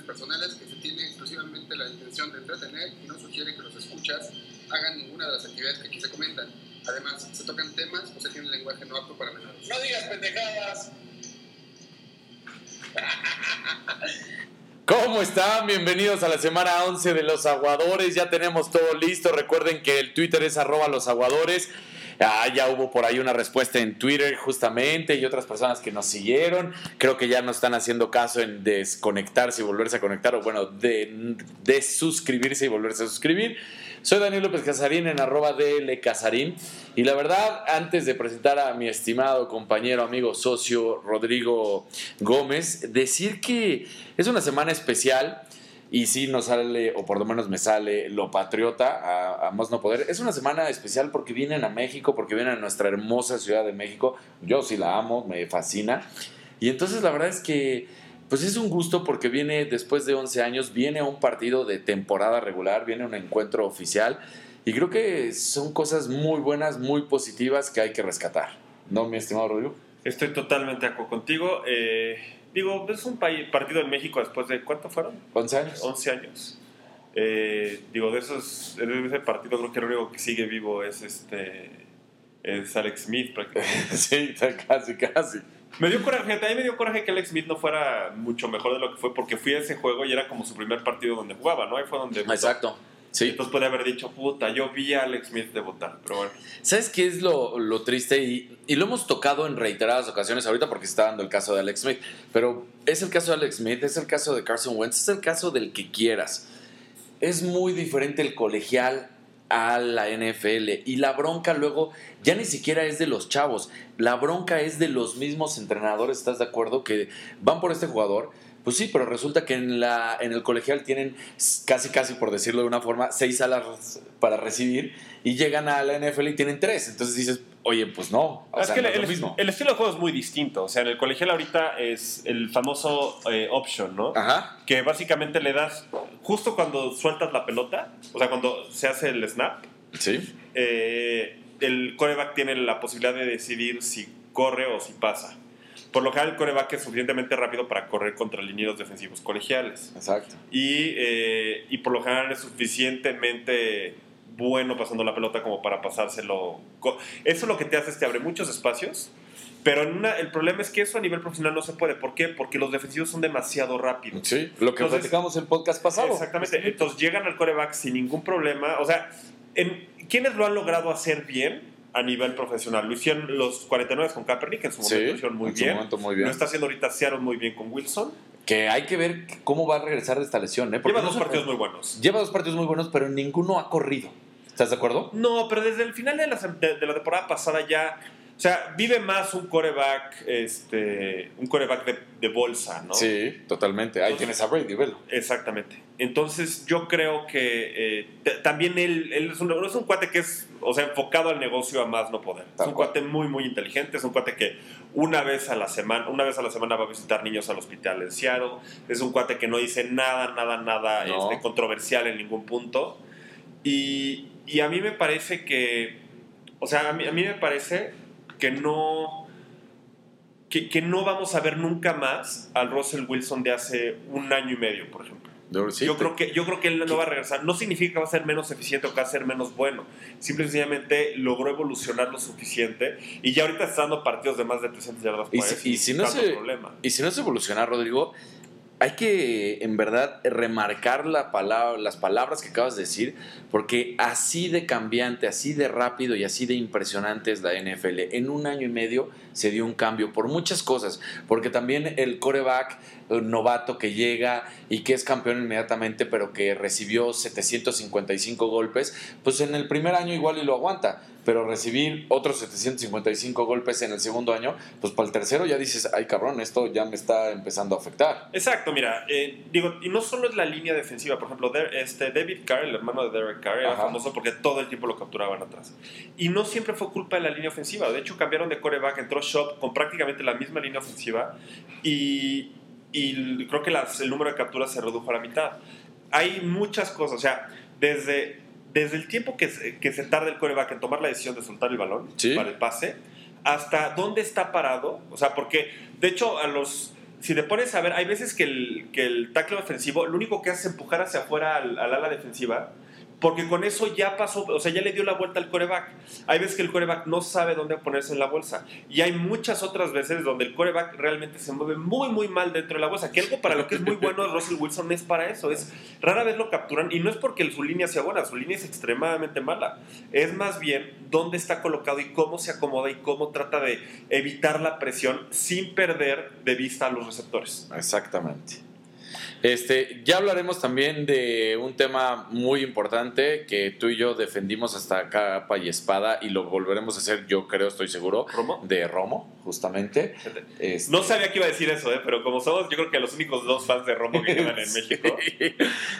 opiniones personales que se tiene exclusivamente la intención de entretener y no sugiere que los escuchas hagan ninguna de las actividades que aquí se comentan. Además, se tocan temas o se tiene lenguaje no apto para menores. No digas pendejadas. ¿Cómo están? Bienvenidos a la semana 11 de los aguadores. Ya tenemos todo listo. Recuerden que el Twitter es arroba los aguadores. Ah, ya hubo por ahí una respuesta en Twitter justamente y otras personas que nos siguieron. Creo que ya no están haciendo caso en desconectarse y volverse a conectar o bueno, de, suscribirse y volverse a suscribir. Soy Daniel López Casarín en arroba DL Casarín. Y la verdad, antes de presentar a mi estimado compañero, amigo, socio Rodrigo Gómez, decir que es una semana especial y sí nos sale, o por lo menos me sale, lo patriota a, a, más no poder. Es una semana especial porque vienen a México, porque vienen a nuestra hermosa Ciudad de México. Yo sí la amo, me fascina. Y entonces la verdad es que, pues es un gusto porque viene después de 11 años, viene a un partido de temporada regular, viene a un encuentro oficial. Y creo que son cosas muy buenas, muy positivas que hay que rescatar. ¿No, mi estimado Rodrigo? Estoy totalmente de acuerdo contigo. Eh, digo, es un partido en México después de, ¿cuánto fueron? 11 años. 11 años. Eh, digo, de esos, de ese partido creo que lo único que sigue vivo es este es Alex Smith prácticamente. sí, casi, casi. Me dio coraje, a mí me dio coraje que Alex Smith no fuera mucho mejor de lo que fue, porque fui a ese juego y era como su primer partido donde jugaba, ¿no? Ahí fue donde... Exacto. Sí. Entonces puede haber dicho, puta, yo vi a Alex Smith debutar, pero bueno. ¿Sabes qué es lo, lo triste? Y, y, lo hemos tocado en reiteradas ocasiones ahorita porque se está dando el caso de Alex Smith, pero es el caso de Alex Smith, es el caso de Carson Wentz, es el caso del que quieras. Es muy diferente el colegial a la NFL y la bronca luego ya ni siquiera es de los chavos, la bronca es de los mismos entrenadores, ¿estás de acuerdo? Que van por este jugador pues sí, pero resulta que en, la, en el colegial tienen casi, casi, por decirlo de una forma, seis salas para recibir y llegan a la NFL y tienen tres. Entonces dices, oye, pues no. es sea, que no el, es lo mismo. el, estilo de juego es muy distinto. O sea, en el colegial ahorita es el famoso eh, option, ¿no? Ajá. Que básicamente le das, justo cuando sueltas la pelota, o sea, cuando se hace el snap, Sí. eh, el coreback tiene la posibilidad de decidir si corre o si pasa. Por lo general, el coreback es suficientemente rápido para correr contra linieros defensivos colegiales. Exacto. Y, eh, y por lo general es suficientemente bueno pasando la pelota como para pasárselo. Eso lo que te hace es te abre muchos espacios. Pero en una, el problema es que eso a nivel profesional no se puede. ¿Por qué? Porque los defensivos son demasiado rápidos. Sí, lo que Entonces, platicamos en podcast pasado. Exactamente. Entonces llegan al coreback sin ningún problema. O sea, en, ¿quiénes lo han logrado hacer bien? A nivel profesional. Lo hicieron los 49 con Kaepernick, en su momento Sí, lo hicieron muy en su bien. momento muy bien. Lo está haciendo ahorita Seattle muy bien con Wilson. Que hay que ver cómo va a regresar de esta lesión, ¿eh? Porque Lleva no dos partidos muy buenos. Lleva dos partidos muy buenos, pero ninguno ha corrido. ¿Estás de acuerdo? No, pero desde el final de la, de, de la temporada pasada ya. O sea, vive más un coreback, este, un coreback de, de bolsa, ¿no? Sí, totalmente. Ahí Entonces- tienes a Brady, velo. Exactamente. Entonces yo creo que eh, también él, él es, un, es un cuate que es, o sea, enfocado al negocio a más no poder. Tal es un cual. cuate muy, muy inteligente. Es un cuate que una vez a la semana, una vez a la semana va a visitar niños al hospital en Seattle. Es un cuate que no dice nada, nada, nada No. este, controversial en ningún punto. Y, y a mí me parece que, o sea, a mí, a mí me parece que no, que, que no vamos a ver nunca más al Russell Wilson de hace un año y medio, por ejemplo. Sí, yo, te- creo que, yo creo que él no va a regresar. No significa que va a ser menos eficiente o que va a ser menos bueno. Simple y sencillamente logró evolucionar lo suficiente y ya ahorita está dando partidos de más de 300 yardas por Y si- y si no se- problema. Y si no se evoluciona, Rodrigo, hay que en verdad remarcar la palabra, las palabras que acabas de decir, porque así de cambiante, así de rápido y así de impresionante es la NFL. En un año y medio se dio un cambio por muchas cosas, porque también el coreback novato que llega y que es campeón inmediatamente, pero que recibió 755 golpes, pues en el primer año igual y lo aguanta, pero recibir otros 755 golpes en el segundo año, pues para el tercero ya dices, ay cabrón, esto ya me está empezando a afectar. Exacto, mira, eh, digo, y no solo es la línea defensiva, por ejemplo, este David Carr, el hermano de Derek Carr, era Ajá. famoso porque todo el tiempo lo capturaban atrás. Y no siempre fue culpa de la línea ofensiva, de hecho cambiaron de coreback, entró Shop con prácticamente la misma línea ofensiva y, y creo que las- el número de capturas se redujo a la mitad. Hay muchas cosas, o sea, desde, desde el tiempo que se, que se tarda el coreback en tomar la decisión de soltar el balón Sí. para el pase, hasta dónde está parado, o sea, porque de hecho a los si te pones a ver, hay veces que el, que el tackle ofensivo lo único que hace es empujar hacia afuera al, al ala defensiva porque con eso ya pasó, o sea, ya le dio la vuelta al coreback. Hay veces que el coreback no sabe dónde ponerse en la bolsa. Y hay muchas otras veces donde el coreback realmente se mueve muy, muy mal dentro de la bolsa. Que algo para lo que es muy bueno Russell Wilson es para eso. Es rara vez lo capturan. Y no es porque su línea sea buena, su línea es extremadamente mala. Es más bien dónde está colocado y cómo se acomoda y cómo trata de evitar la presión sin perder de vista a los receptores. Exactamente. Este, ya hablaremos también de un tema muy importante que tú y yo defendimos hasta capa y espada y lo volveremos a hacer, yo creo, estoy seguro, ¿Romo? de Romo, justamente. Este, No sabía que iba a decir eso, ¿eh? pero como somos, yo creo que los únicos dos fans de Romo que quedan en México.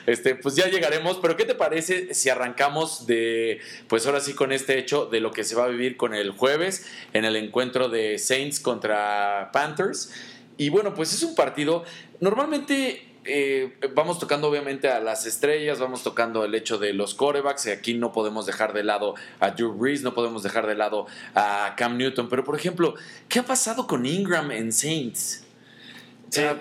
Este, pues ya llegaremos, pero ¿qué te parece si arrancamos de, pues ahora sí con este hecho de lo que se va a vivir con el jueves en el encuentro de Saints contra Panthers? Y bueno, pues es un partido, normalmente eh, vamos tocando obviamente a las estrellas, vamos tocando el hecho de los corebacks, y aquí no podemos dejar de lado a Drew Brees, no podemos dejar de lado a Cam Newton, pero por ejemplo, ¿qué ha pasado con Ingram en Saints? Eh,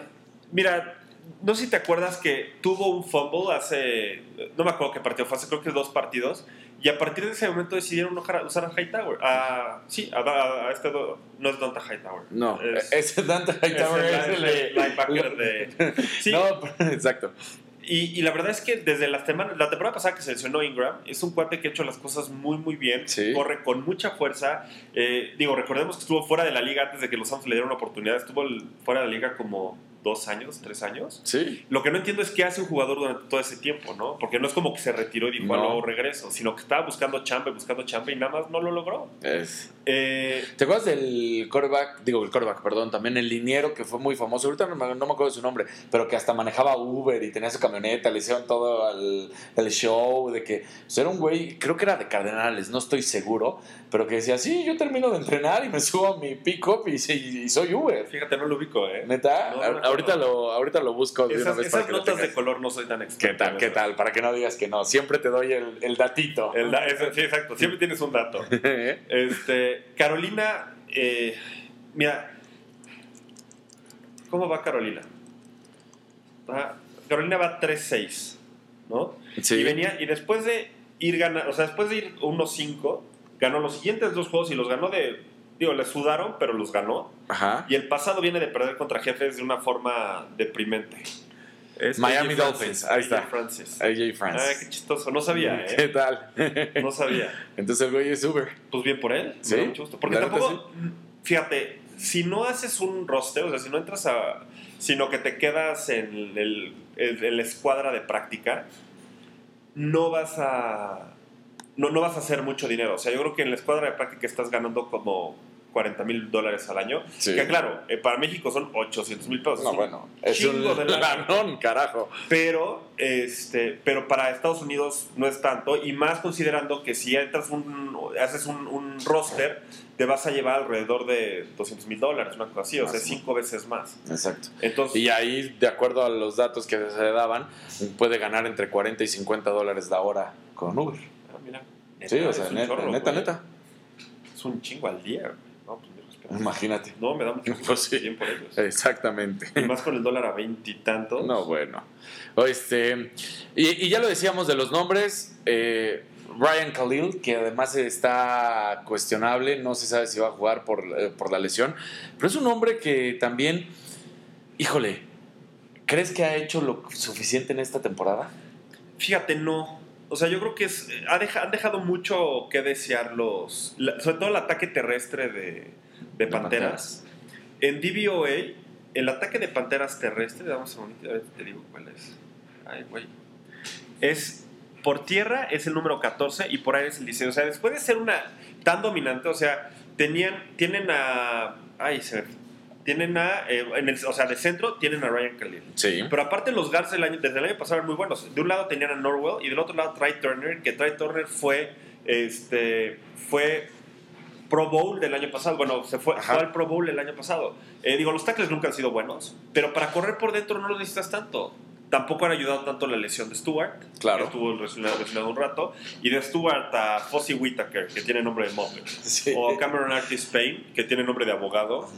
mira, no sé si te acuerdas que tuvo un fumble hace, no me acuerdo qué partido fue, hace creo que dos partidos, y a partir de ese momento decidieron usar a Hightower. A, sí, a, a- a este, no es Donta Hightower. no, es, ese Dante Hightower es es el el- linebacker de... Sí, No, exacto. y, y la verdad es que desde la, semana, la temporada pasada que se lesionó Ingram, es un cuate que ha hecho las cosas muy, muy bien. Sí. Corre con mucha fuerza. Eh, digo, recordemos que estuvo fuera de la liga antes de que los Santos le dieran una oportunidad. Estuvo el- fuera de la liga como dos años, tres años. Sí. Lo que no entiendo es qué hace un jugador durante todo ese tiempo, ¿no? Porque no es como que se retiró y dijo, No. "Ah, luego regreso, sino que estaba buscando chamba y buscando chamba y nada más no lo logró. Es- Eh, ¿Te acuerdas del coreback? Digo, el coreback, perdón, también el liniero que fue muy famoso. Ahorita no me, no me acuerdo de su nombre, pero que hasta manejaba Uber y tenía su camioneta, le hicieron todo el, el show de que era un güey, creo que era de Cardenales, no estoy seguro, pero que decía, sí, yo termino de entrenar y me subo a mi pick-up y, sí, y soy Uber. fíjate, no lo ubico, ¿eh? ¿Neta? No, no ahorita, lo, ahorita lo busco de una Esas, vez esas para que lo notas de color no soy tan experto. ¿Qué tal? ¿Qué tal? Para que no digas que no. Siempre te doy el, el datito. El da- sí, exacto. Siempre tienes un dato. Este, Carolina, eh, mira, ¿cómo va Carolina? Ah, Carolina va 3-6, ¿no? Sí. Y venía, y después de ir ganando, o sea, después de ir 1-5, ganó los siguientes dos juegos y los ganó de, digo, le sudaron, pero los ganó. Ajá. Y el pasado viene de perder contra jefes de una forma deprimente. Es Miami AJ Dolphins, ahí AJ está. Francis. AJ Ah, qué chistoso, no sabía, ¿Qué ¿eh? tal? No sabía. Entonces el güey es Uber. Pues bien por él. Sí, me da mucho gusto. Porque tampoco, fíjate, si no haces un roster, o sea, si no entras a. sino que te quedas en el, el- en la escuadra de práctica, no vas a. No, no vas a hacer mucho dinero. O sea, yo creo que en la escuadra de práctica estás ganando como 40 mil dólares al año. Sí. Que claro, eh, para México son 800 mil pesos. No, bueno. Es un lanón, carajo. Pero, este, pero para Estados Unidos no es tanto, y más considerando que si entras un, haces un, un roster, te vas a llevar alrededor de 200 mil dólares, una cosa así, o sea, Más o cinco veces más. Exacto. Entonces, Y ahí, de acuerdo a los datos que se daban, puede ganar entre 40 y 50 dólares la hora con Uber. Sí, o sea, neta, chorro, neta, güey. neta. Es un chingo al día, güey. No, pues. Imagínate. No, me da mucho gusto, Pues sí. por ellos. Exactamente. Y más con el dólar a veintitantos. No, bueno. O Este, y, y ya lo decíamos de los nombres. eh, Ryan Khalil, que además está cuestionable, no se sabe si va a jugar por, eh, por la lesión, pero es un hombre que también, híjole, ¿crees que ha hecho lo suficiente en esta temporada? Fíjate, no. O sea, yo creo que es, ha han dejado mucho que desear los. la- sobre todo el ataque terrestre de, de Panteras. En DVOA, el ataque de Panteras terrestre, damos un segundito, a ver, te digo cuál es. Ay, güey. Es. Por tierra es el número 14 y por aire es el 16. O sea, después de ser una tan dominante, o sea, tenían, tienen a. Ay, se Tienen a. eh, en el, o sea, de centro tienen a Ryan Khalil. Sí. Pero aparte los guards del año, desde el año pasado eran muy buenos. De un lado tenían a Norwell y del otro lado Trey Turner, que Trey Turner fue, este, fue Pro Bowl del año pasado. Bueno, se fue, fue al Pro Bowl el año pasado. Eh, digo, los tackles nunca han sido buenos, pero para correr por dentro no los necesitas tanto. Tampoco han ayudado tanto la lesión de Stewart, Claro. que estuvo lesionado, un rato, y de Stewart a Fossey Whitaker, que tiene nombre de Muppet, Sí. o Cameron Artis Payne, que tiene nombre de abogado.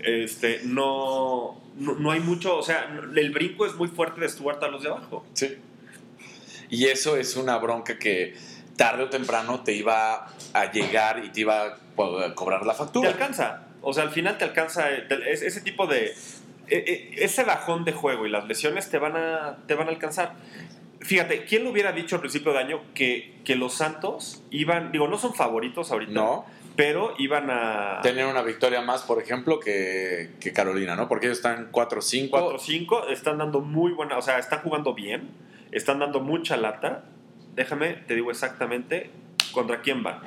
Este, no, no, no hay mucho, o sea, el brinco es muy fuerte de Stewart a los de abajo. Sí. Y eso es una bronca que tarde o temprano te iba a llegar y te iba a co- cobrar la Te factura. alcanza, o sea, al final te alcanza te- es- ese tipo de, ese bajón de juego y las lesiones te van a, te van a alcanzar. Fíjate, ¿quién lo hubiera dicho al principio de año que, que los Santos iban, digo, no son favoritos ahorita, No, pero iban a tener una victoria más, por ejemplo, que, que Carolina, ¿no? Porque ellos están 4-5. 4-5, están dando muy buena, o sea, están jugando bien, están dando mucha lata. Déjame, te digo exactamente contra quién van.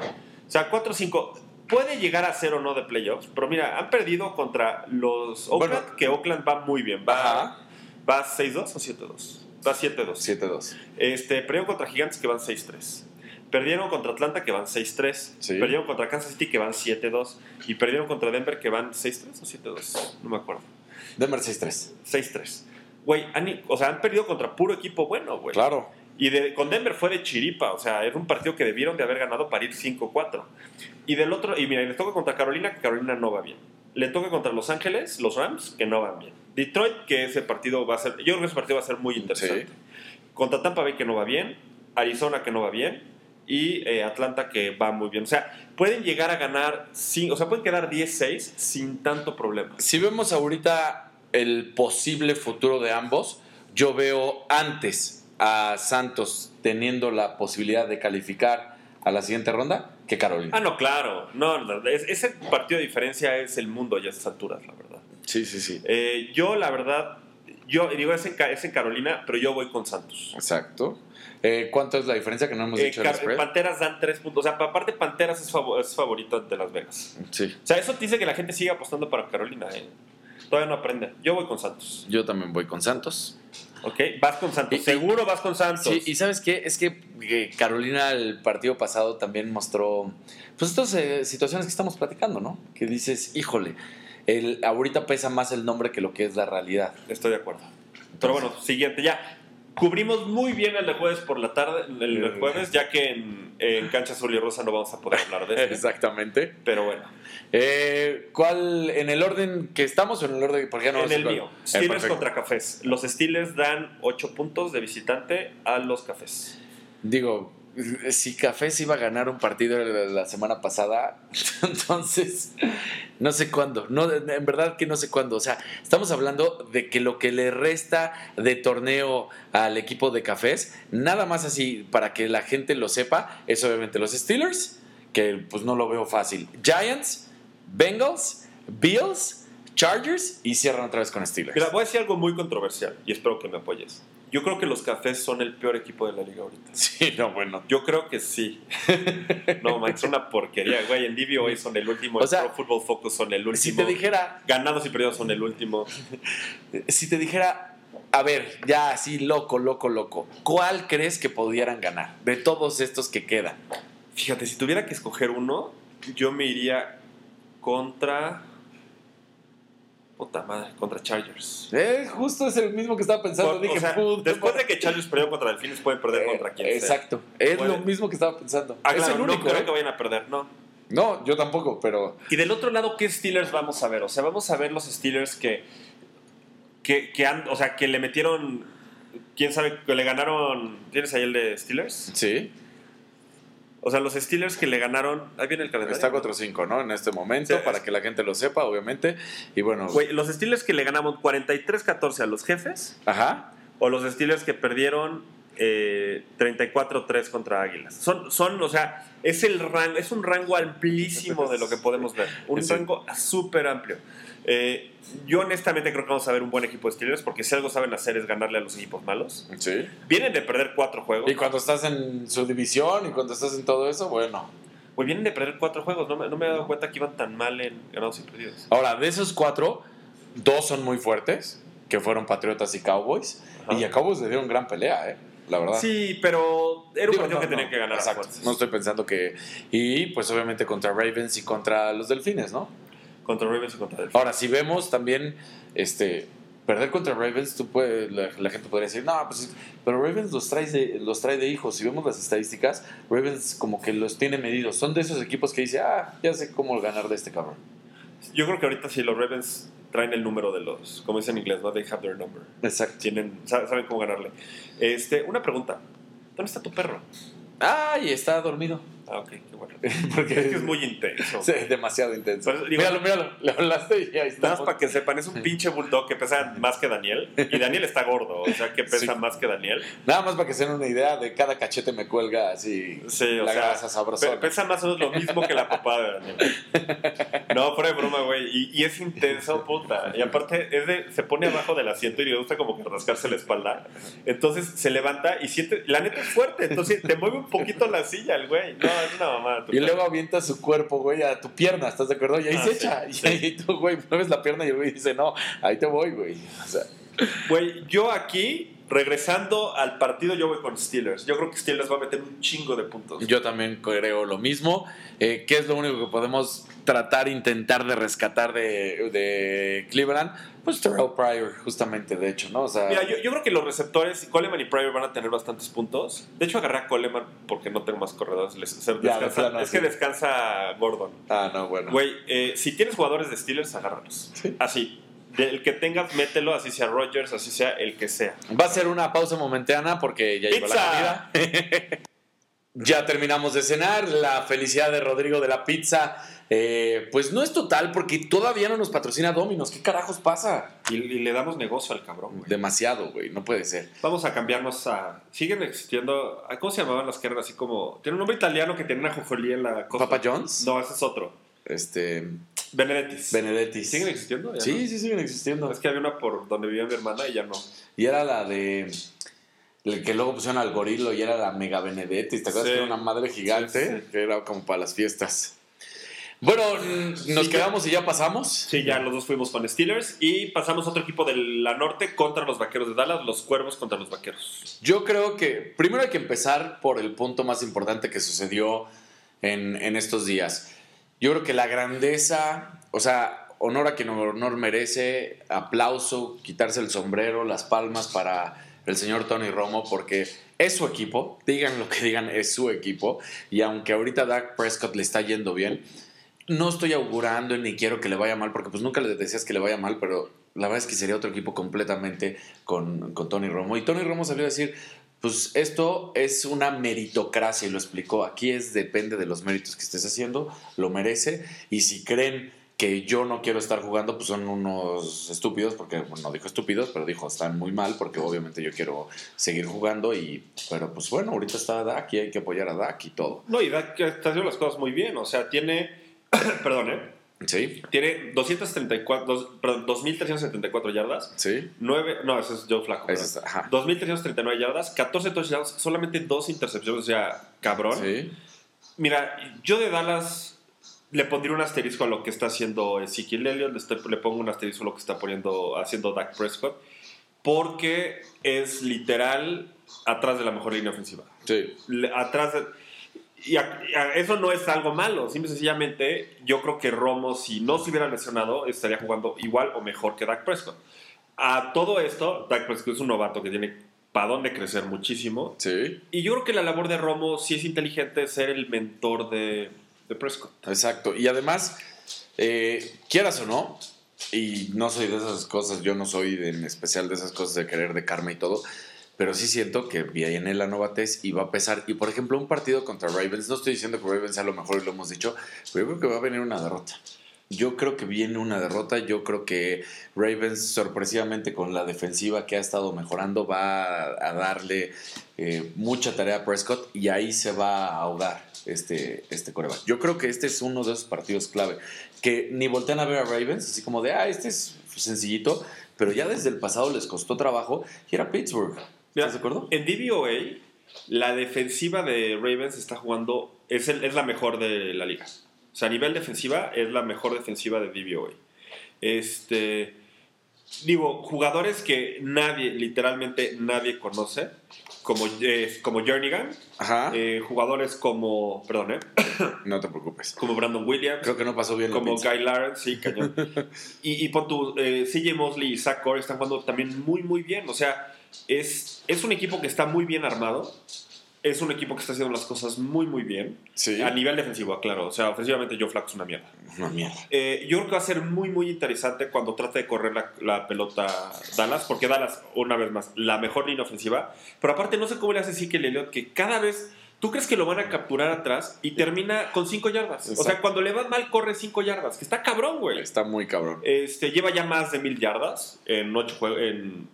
O sea, 4-5 puede llegar a ser o no de playoffs, pero mira, han perdido contra los Oakland, Bueno. que Oakland va muy bien, va, va 6-2 o 7-2. Va 7-2. 7-2. Este, perdieron contra Gigantes que van 6-3. Perdieron contra Atlanta que van 6-3. Sí. Perdieron contra Kansas City que van 7-2. Y perdieron contra Denver que van 6-3 o 7-2. No me acuerdo. Denver 6-3. 6-3. Güey, o sea, han perdido contra puro equipo bueno, güey. Claro. Y de- con Denver fue de chiripa, o sea, era un partido que debieron de haber ganado para ir 5-4. Y del otro, y mira, le toca contra Carolina, que Carolina no va bien. Le toca contra Los Ángeles, los Rams, que no van bien. Detroit, que ese partido va a ser, yo creo que ese partido va a ser muy interesante. Sí. Contra Tampa Bay, que no va bien. Arizona, que no va bien. Y eh, Atlanta, que va muy bien. O sea, pueden llegar a ganar, sin, o sea, pueden quedar 10-6 sin tanto problema. Si vemos ahorita el posible futuro de ambos, yo veo antes a Santos teniendo la posibilidad de calificar a la siguiente ronda que Carolina. Ah, no, claro. No, no, es- ese partido de diferencia es el mundo ya a estas alturas, la verdad. Sí, sí, sí. Eh, yo, la verdad, yo digo, es en, Ca- es en Carolina, pero yo voy con Santos. Exacto. Eh, ¿Cuánto es la diferencia que no hemos Eh, dicho el? Panteras dan tres puntos. O sea, pa- aparte, Panteras es, es favorito de Las Vegas. Sí, O sea, eso dice que la gente sigue apostando para Carolina. ¿eh? Todavía no aprende. Yo voy con Santos. yo también voy con Santos. ¿Ok? Vas con Santos. Y- Seguro vas con Santos. Sí, y ¿sabes qué? Es que eh, Carolina el partido pasado también mostró pues estas eh, situaciones que estamos platicando, ¿no? Que dices, híjole, el, ahorita pesa más el nombre que lo que es la realidad. Estoy de acuerdo. Pero bueno, siguiente. Ya. Cubrimos muy bien el de jueves por la tarde, el de jueves, ya que en, en Cancha Azul y Rosa no vamos a poder hablar de esto. Exactamente. Pero bueno. Eh, ¿Cuál, en el orden que estamos o en el orden? Porque ya no en el cuál? mío, Eh, Steelers contra Cafés. Los Steelers dan 8 puntos de visitante a los Cafés. Digo, si Cafés iba a ganar un partido la semana pasada, entonces no sé cuándo. No, en verdad que no sé cuándo. O sea, estamos hablando de que lo que le resta de torneo al equipo de Cafés, nada más así para que la gente lo sepa, es obviamente los Steelers, que pues no lo veo fácil. Giants, Bengals, Bills, Chargers y cierran otra vez con Steelers. Mira, voy a decir algo muy controversial y espero que me apoyes. Yo creo que los Cafés son el peor equipo de la liga ahorita. Sí, no, bueno. Yo creo que sí. No, man, es una porquería, güey. En DVOA son el último, O sea, Pro Football Focus son el último. Si te dijera, Ganados y perdidos son el último. si te dijera, a ver, ya así loco, loco, loco, ¿cuál crees que pudieran ganar de todos estos que quedan? Fíjate, si tuviera que escoger uno, yo me iría contra. Puta madre, contra Chargers. Eh, justo es el mismo que estaba pensando. Dije, o sea, puta después de que Chargers perdió contra Delfines, pueden perder Eh, contra quien sea. Exacto, es lo mismo que estaba pensando. Ah, es claro, el no único. creo ¿eh? que vayan a perder, no. No, yo tampoco, pero Y del otro lado, ¿qué Steelers vamos a ver? O sea, vamos a ver los Steelers que, que, que han, o sea, que le metieron, quién sabe, que le ganaron, ¿tienes ahí el de Steelers? sí, O sea, los Steelers que le ganaron, ahí viene el calendario. está 4-5, ¿no? En este momento, Sí, para es- que la gente lo sepa, obviamente. Y bueno, Güey, los Steelers que le ganamos 43-14 a los jefes, ajá, o los Steelers que perdieron eh, 34-3 contra Águilas. Son, son, o sea, es, el rango, es un rango amplísimo de lo que podemos ver. Un rango súper amplio. Eh, yo honestamente creo que vamos a ver un buen equipo de Steelers porque si algo saben hacer es ganarle a los equipos malos. sí. Vienen de perder cuatro juegos. Y cuando estás en su división y cuando estás en todo eso, bueno. Güey, vienen de perder cuatro juegos. No me, no me he dado cuenta que iban tan mal en ganados y perdidos. Ahora, de esos cuatro, dos son muy fuertes, que fueron Patriotas y Cowboys. Ajá. Y a Cowboys le dieron gran pelea, ¿eh? La verdad. Sí, pero era un Digo, partido no, que tenían no, que ganar Exacto. No estoy pensando que. Y pues obviamente contra Ravens y contra los Delfines, ¿no? Contra Ravens y contra Delfines. Ahora, si vemos también, este. perder contra Ravens, tú puedes, la, la gente podría decir, no, pues, pero Ravens los trae, de, los trae de hijos. Si vemos las estadísticas, Ravens como que los tiene medidos. Son de esos equipos que dice, ah, ya sé cómo ganar de este cabrón. Yo creo que ahorita sí los Ravens traen el número de los, como dicen en inglés, ¿no? They have their number. Exacto. Tienen, sa- saben cómo ganarle. Este, una pregunta. ¿Dónde está tu perro? Ay, está dormido. Ah, ok, qué bueno. Porque Es que es muy intenso. Sí, demasiado intenso. Pero, digo- míralo, míralo. Le hablaste y ahí está. Nada más para que sepan, es un pinche bulldog que pesa más que Daniel. Y Daniel está gordo, o sea que pesa Sí. más que Daniel. Nada más para que se den una idea de cada cachete me cuelga así Sí, o la sea, grasa sabrosa. pe- pesa más o menos lo mismo que la papá de Daniel. No, fuera de broma, güey. Y, y es intenso, puta. Y aparte, es de, se pone abajo del asiento y le gusta como que rascarse la espalda. Entonces se levanta y siente. La neta es fuerte, entonces te mueve un poquito la silla el güey. No, es una mamada. Y luego avienta su cuerpo, güey, a tu pierna, ¿estás de acuerdo? Y ahí Ah, se sí, echa. Y ahí tú, güey, mueves la pierna y el güey dice, no, ahí te voy, güey. O sea, Güey, yo aquí, regresando al partido, yo voy con Steelers. Yo creo que Steelers va a meter un chingo de puntos. yo también creo lo mismo. Eh, ¿Qué es lo único que podemos tratar, intentar de rescatar de, de Cleveland? Pues Terrell Pryor, justamente, de hecho, ¿no? O sea, Mira, yo, yo creo que los receptores, Coleman y Pryor van a tener bastantes puntos. De hecho, agarré a Coleman porque no tengo más corredores. Les- se- Ya, de descansa- plano, es sí. que descansa Gordon. ah, no, bueno. Güey, eh, si tienes jugadores de Steelers, agárralos. Sí. Así. El que tengas, mételo, así sea Rodgers, así sea el que sea. Va a ser una pausa momentánea porque ya llegó la comida. ya terminamos de cenar. La felicidad de Rodrigo de la pizza, eh, pues no es total porque todavía no nos patrocina Dominos. ¿Qué carajos pasa? Y, y le damos negocio al cabrón, güey. Demasiado, güey. No puede ser. Vamos a cambiarnos a. Siguen existiendo. ¿Cómo se llamaban los que eran así como.? Tiene un nombre italiano que tiene una jojolía en la cosa. ¿Papa John's? No, ese es otro. Este. Benedettis. Benedettis. ¿Siguen existiendo? Ya Sí, no. sí, siguen existiendo. Es que había una por donde vivía mi hermana y ya no. Y era la de. El que luego pusieron al gorilo y era la Mega Benedetti. ¿Te acuerdas Sí. que era una madre gigante? Sí, sí. Que era como para las fiestas. Bueno, nos quedamos y ya pasamos. Sí, ya los dos fuimos con Steelers y pasamos a otro equipo de la norte contra los vaqueros de Dallas, los cuervos contra los vaqueros. Yo creo que primero hay que empezar por el punto más importante que sucedió en, en estos días. Yo creo que la grandeza, o sea, honor a quien honor merece, aplauso, quitarse el sombrero, las palmas para el señor Tony Romo, porque es su equipo, digan lo que digan, es su equipo, y aunque ahorita Dak Prescott le está yendo bien, no estoy augurando ni quiero que le vaya mal, porque pues nunca le decías que le vaya mal, pero la verdad es que sería otro equipo completamente con, con Tony Romo. Y Tony Romo salió a decir, pues esto es una meritocracia, y lo explicó, aquí es depende de los méritos que estés haciendo, lo merece, y si creen que yo no quiero estar jugando, pues son unos estúpidos, porque bueno, no dijo estúpidos, pero dijo están muy mal, porque obviamente yo quiero seguir jugando, y pero pues bueno, ahorita está Dak y hay que apoyar a Dak y todo. No, y Dak está haciendo las cosas muy bien, o sea, tiene, perdón, ¿eh? Sí, Tiene 234, dos- perdón, 2.374 yardas, sí, 9, no, ese es Joe Flaco. Ese ¿verdad? está, ajá. 2.339 yardas, 14 touchdowns, solamente dos intercepciones, o sea, cabrón. Sí. Mira, yo de Dallas le pondría un asterisco a lo que está haciendo Ezekiel Elliott, le, estoy- le pongo un asterisco a lo que está poniendo, haciendo Dak Prescott, porque es literal atrás de la mejor línea ofensiva. Sí. Le- atrás de- y a- a- eso no es algo malo, simple y sencillamente yo creo que Romo si no se hubiera lesionado estaría jugando igual o mejor que Dak Prescott. A todo esto, Dak Prescott es un novato que tiene para dónde crecer muchísimo Sí, y yo creo que la labor de Romo si es inteligente ser el mentor de, de Prescott. exacto. Y además, eh, quieras o no, y no soy de esas cosas, yo no soy en especial de esas cosas de querer de karma y todo, pero sí siento que viene la novatez y va a pesar. Y por ejemplo, un partido contra Ravens, no estoy diciendo que Ravens sea lo mejor y lo hemos dicho, pero yo creo que va a venir una derrota. Yo creo que viene una derrota. Yo creo que Ravens, sorpresivamente con la defensiva que ha estado mejorando, va a, darle eh, mucha tarea a Prescott y ahí se va a ahogar este, este coreback. Yo creo que este es uno de esos partidos clave. Que ni voltean a ver a Ravens, así como de, ah, este es sencillito, pero ya desde el pasado les costó trabajo y era Pittsburgh. ¿Estás de acuerdo? En DVOA, la defensiva de Ravens está jugando, es, el- es la mejor de la liga. O sea, a nivel defensiva, es la mejor defensiva de DVOA. Este, digo, jugadores que nadie, literalmente nadie conoce, como, eh, como Jernigan, Ajá. eh, jugadores como, perdón, ¿eh? No te preocupes. como Brandon Williams, Creo que no pasó bien como. Guy Lawrence, sí, cañón. y, y pon tu, eh, CJ Mosley y Zach Core están jugando también muy, muy bien. O sea, es, es un equipo que está muy bien armado. Es un equipo que está haciendo las cosas muy, muy bien. Sí. A nivel defensivo, claro. O sea, ofensivamente Joe Flacco es una mierda. Una mierda. Eh, yo creo que va a ser muy, muy interesante cuando trate de correr la, la pelota Dallas, porque Dallas, una vez más, la mejor línea ofensiva. Pero aparte, no sé cómo le hace Ezekiel Elliott, que cada vez tú crees que lo van a capturar atrás y termina con 5 yardas. O sea, cuando le va mal, corre 5 yardas, que está cabrón, güey. Está muy cabrón. Este, lleva ya más de mil yardas en, ocho en,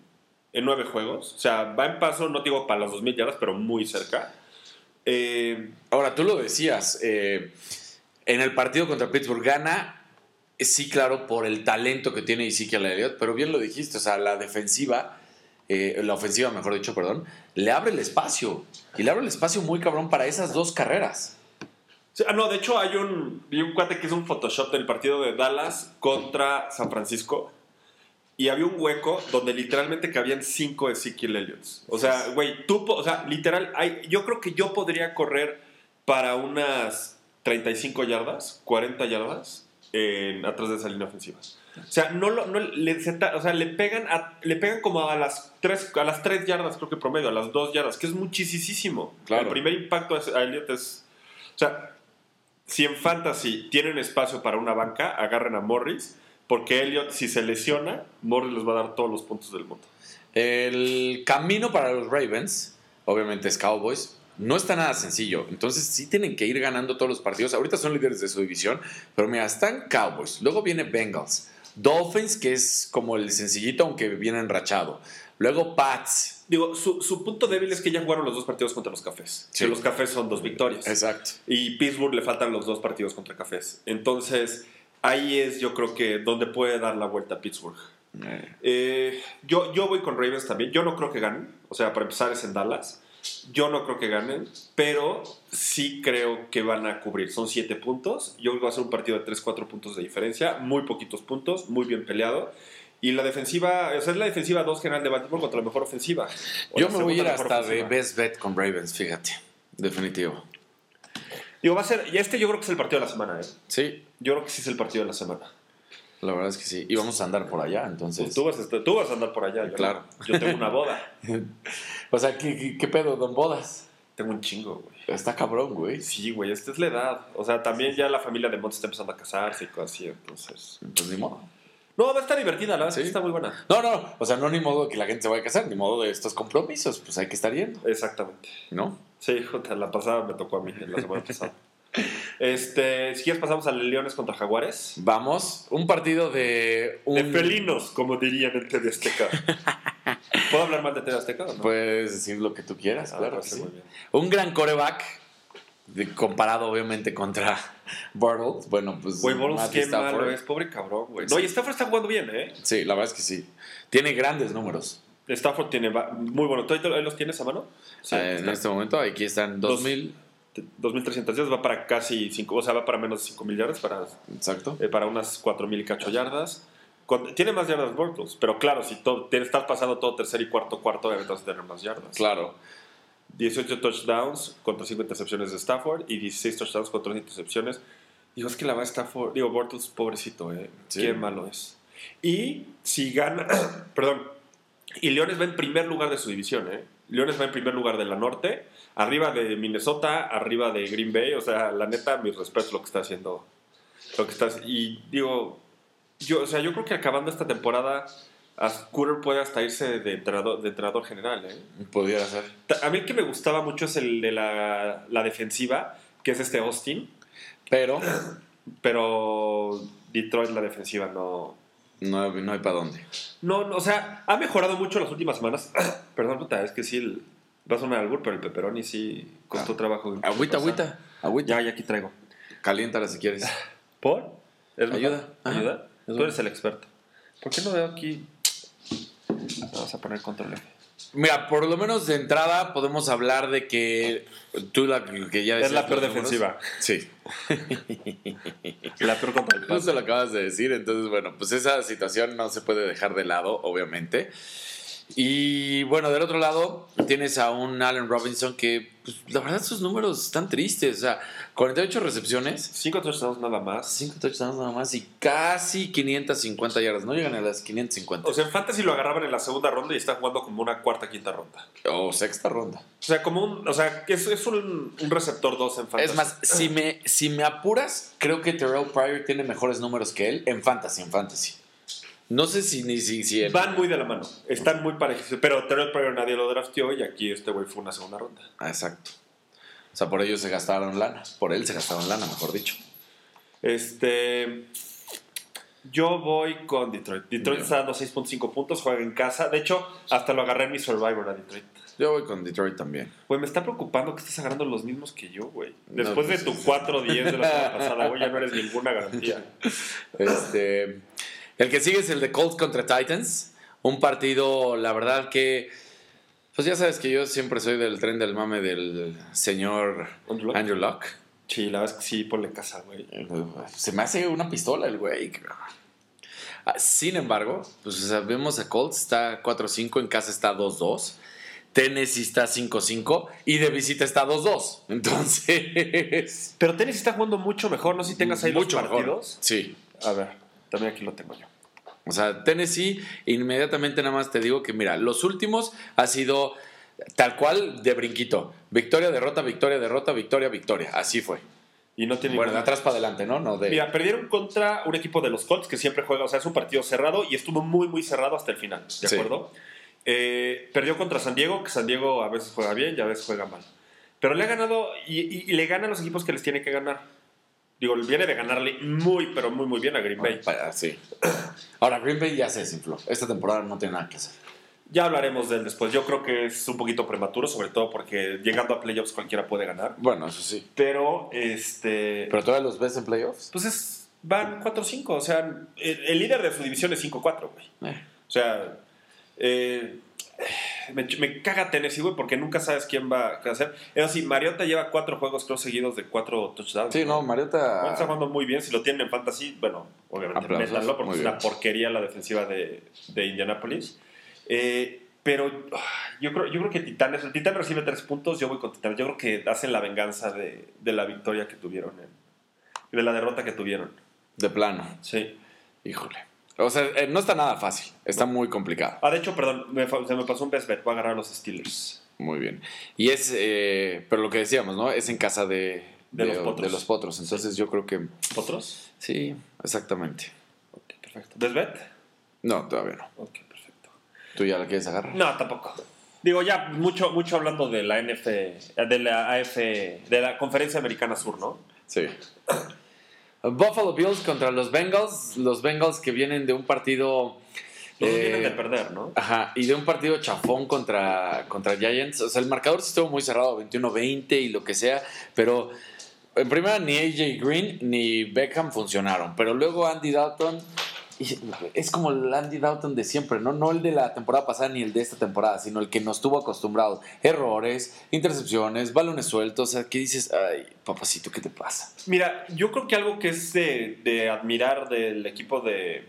en nueve juegos. O sea, va en paso, no digo para las 2000 yardas, pero muy cerca. Eh, Ahora, tú lo decías, eh, en el partido contra Pittsburgh gana, eh, sí, claro, por el talento que tiene Ezekiel Elliott, pero bien lo dijiste, o sea, la defensiva, la ofensiva, mejor dicho, perdón, le abre el espacio. Y le abre el espacio muy cabrón para esas dos carreras. ah, no, de hecho hay un, un cuate que es un Photoshop del partido de Dallas contra San Francisco. Y había un hueco donde literalmente cabían cinco Ezekiel Elliots. O sea, güey, tú, o sea, literal, hay, yo creo que yo podría correr para unas 35 yardas, 40 yardas en, atrás de esa línea ofensiva. O sea, no, lo, no le, se o sea, le pegan a- le pegan como a las 3 a las tres yardas, creo que promedio, a las 2 yardas, que es muchísimo. Claro. El primer impacto a Elliott es o sea, si en Fantasy tienen espacio para una banca, agarren a Morris, porque Elliot, si se lesiona, Morris les va a dar todos los puntos del mundo. El camino para los Ravens, obviamente es Cowboys, no está nada sencillo. Entonces sí tienen que ir ganando todos los partidos. Ahorita son líderes de su división, pero mira, están Cowboys, luego viene Bengals, Dolphins, que es como el sencillito, aunque viene enrachado. Luego Pats. Digo, su, su punto débil es que ya jugaron los dos partidos contra los Cafés. Sí. Que los Cafés son dos victorias. Exacto. Y Pittsburgh le faltan los dos partidos contra Cafés. Entonces, ahí es yo creo que donde puede dar la vuelta a Pittsburgh. Eh, Eh, yo, yo voy con Ravens también. Yo no creo que ganen. O sea, para empezar es en Dallas. Yo no creo que ganen, pero sí creo que van a cubrir. Son 7 puntos. Yo creo que va a ser un partido de 3-4 puntos de diferencia. Muy poquitos puntos, muy bien peleado. Y la defensiva, o sea, es la defensiva 2 general de Baltimore contra la mejor ofensiva. Yo me voy a ir hasta de ofensiva. best bet con Ravens, fíjate. Definitivo. Digo, va a ser. Y este yo creo que es el partido de la semana, ¿eh? Sí, Yo creo que sí es el partido de la semana. la verdad es que sí. Y vamos a andar por allá, Pues entonces. tú, vas a estar- tú vas a andar por allá. Claro. Yo tengo una boda. O sea, ¿qué, qué, qué pedo, Don Bodas? tengo un chingo, güey. Está cabrón, güey. Sí, güey, esta es la edad. O sea, también ya la familia de Mont está empezando a casarse y cosas así, entonces... Pues ni modo. No, va a estar divertida, la verdad, Sí. está muy buena. No, no, o sea, no ni modo que la gente se vaya a casar, ni modo de estos compromisos, pues hay que estar yendo, Exactamente. ¿no? Sí, la pasada me tocó a mí, la semana pasada. Este, si quieres pasamos a Leones contra Jaguares. Vamos, un partido de un... De felinos, como dirían en TV Azteca. ¿Puedo hablar mal de TV Azteca o no? Puedes decir lo que tú quieras, Ah, claro. que sí. muy bien. Un gran coreback, de- comparado obviamente contra Bortles, bueno, pues... Güey, Matthew qué Stafford. malo es, pobre cabrón, güey. No, y Stafford está jugando bien, ¿eh? Sí, la verdad es que sí. Tiene grandes números. Stafford tiene muy bueno. ¿Tú ahí los tienes a mano? Sí, Eh, en este momento aquí están Dos- 2000, 2.300 yardas, va para casi 5, o sea, va para menos de 5.000 yardas, para exacto. eh, para unas 4.000 y cacho yardas. Con- tiene más yardas Bortles, pero claro, si todo, te estás pasando todo tercer y cuarto cuarto, a tener más yardas. Claro. 18 touchdowns contra 5 intercepciones de Stafford y 16 touchdowns contra 2 intercepciones. Digo, es que la va a Stafford, digo, Bortles, pobrecito, eh. Sí. Qué malo es. Y si gana, perdón, y Leones va en primer lugar de su división, eh. Leones va en primer lugar de la norte, arriba de Minnesota, arriba de Green Bay, o sea, la neta, mis respetos lo que está haciendo. Lo que estás, y digo, yo, o sea, yo creo que acabando esta temporada, as- Cooter puede hasta irse de entrenador, de entrenador general, eh. Pudiera ser. A mí el que me gustaba mucho es el de la, la defensiva, que es este Austin, Pero pero Detroit la defensiva no... no, hay- no hay para dónde. No, no, o sea, ha mejorado mucho las últimas semanas. Perdón, puta, es que sí, el, va a sonar albur, pero el pepperoni sí costó Ah. trabajo. Agüita, agüita, agüita. Ya, ya aquí traigo. Caliéntala si quieres. ¿Por? ¿Es Ayuda. ¿Ayuda? Tú eres el experto. ¿Por qué no veo aquí? Vamos a poner control F. Mira, por lo menos de entrada podemos hablar de que tú la que ya Es la peor defensiva. Sí. La peor contra el Justo pase. lo acabas de decir, entonces bueno, pues esa situación no se puede dejar de lado, obviamente. Y bueno, del otro lado tienes a un Allen Robinson que, pues, la verdad, sus números están tristes. O sea, 48 recepciones, 5 touchdowns nada más. 5 touchdowns nada más y casi 550 yardas. No llegan a las 550. O sea, en Fantasy lo agarraban en la segunda ronda y está jugando como una cuarta, quinta ronda. o sexta ronda. O sea, como un. O sea, es, es un, un receptor 2 en Fantasy. Es más, si me, si me apuras, creo que Terrell Pryor tiene mejores números que él en fantasy, en fantasy. No sé si ni si, Van muy de la mano. Están muy parecidos. Pero Terrell Pryor nadie lo drafteó y aquí este güey fue una segunda ronda. Ah, exacto. O sea, por ellos se gastaron lana. Por él se gastaron lana, mejor dicho. Este. Yo voy con Detroit. Detroit está dando 6.5 puntos, juega en casa. De hecho, hasta lo agarré en mi Survivor a Detroit. Yo voy con Detroit también. Güey, me está preocupando que estés agarrando los mismos que yo, güey. No, Después pues, de tu sí. 4-10 de la semana pasada, güey, ya no eres ninguna garantía. Este, el que sigue es el de Colts contra Titans. Un partido, la verdad que. Pues ya sabes que yo siempre soy del tren del mame del señor Andrew Luck. Andrew Luck. Sí, la verdad es que sí, ponle casa, güey. Se me hace una pistola el güey. Ah, Sin embargo, pues sabemos a Colts está 4-5, en casa está 2-2. Tennessee está 5-5 y de visita está 2-2. Entonces, Pero Tennessee está jugando mucho mejor, no sé si tengas ahí mucho los mejor. partidos. Sí. A ver, también aquí lo tengo yo. O sea, Tennessee, inmediatamente nada más te digo que, mira, los últimos ha sido tal cual de brinquito. Victoria, derrota, victoria, derrota, victoria, victoria. Así fue. Y no tiene Bueno, de atrás para adelante, ¿no? No de. Mira, perdieron contra un equipo de los Colts que siempre juega, o sea, es un partido cerrado y estuvo muy, muy cerrado hasta el final, ¿de Sí. acuerdo? Eh, perdió contra San Diego, que San Diego a veces juega bien y a veces juega mal. Pero le ha ganado y, y- y le gana a los equipos que les tiene que ganar. Digo, viene de ganarle muy, pero muy, muy bien a Green Bay. Ah, Sí. Ahora, Green Bay ya se desinfló. Esta temporada no tiene nada que hacer. Ya hablaremos de él después. Yo creo que es un poquito prematuro, sobre todo porque llegando a playoffs cualquiera puede ganar. Bueno, eso sí. Pero, este. ¿Pero todavía los ves en playoffs? Pues es, van 4-5. O sea, el, el líder de su división es 5-4, güey. Eh. O sea, eh, me, me caga Tennessee, güey, porque nunca sabes quién va a hacer. Eso sí, Mariota lleva cuatro juegos, creo, seguidos de cuatro touchdowns. Sí, no, Bueno, Mariota. está jugando muy bien. Si lo tienen en fantasy, bueno, obviamente Aplausos, métanlo porque es bien. una porquería la defensiva de, de Indianapolis. Eh, pero ah, yo creo, yo creo que Titanes, el Titán recibe tres puntos, yo voy con Titanes. Yo creo que hacen la venganza de, de la victoria que tuvieron, en- de la derrota que tuvieron. De plano. Sí. Híjole. O sea, eh, no está nada fácil. Está muy complicado. Ah, de hecho, perdón, me se me pasó un best bet. Voy a agarrar a los Steelers. Muy bien. Y es, eh, pero lo que decíamos, ¿no? Es en casa de, De los potros. de los potros. Entonces yo creo que ¿Otros? sí, exactamente. Ok, perfecto. ¿Best bet? No, todavía no. Ok, perfecto. ¿Tú ya la quieres agarrar? No, tampoco. Digo, ya mucho, mucho hablando de la NF, de la AF, de la Conferencia Americana Sur, ¿no? Sí. Buffalo Bills contra los Bengals. Los Bengals que vienen de un partido. Los eh, vienen de perder, ¿no? Ajá, y de un partido chafón contra, contra Giants. O sea, el marcador sí estuvo muy cerrado, 21-20 y lo que sea, pero en primera ni AJ Green ni Beckham funcionaron, pero luego Andy Dalton y es como el Andy Dalton de siempre, ¿no? No el de la temporada pasada ni el de esta temporada, sino el que nos tuvo acostumbrados. Errores, intercepciones, balones sueltos, o sea, que dices, ay, papacito, ¿qué te pasa? Mira, yo creo que algo que es de, de admirar del equipo de,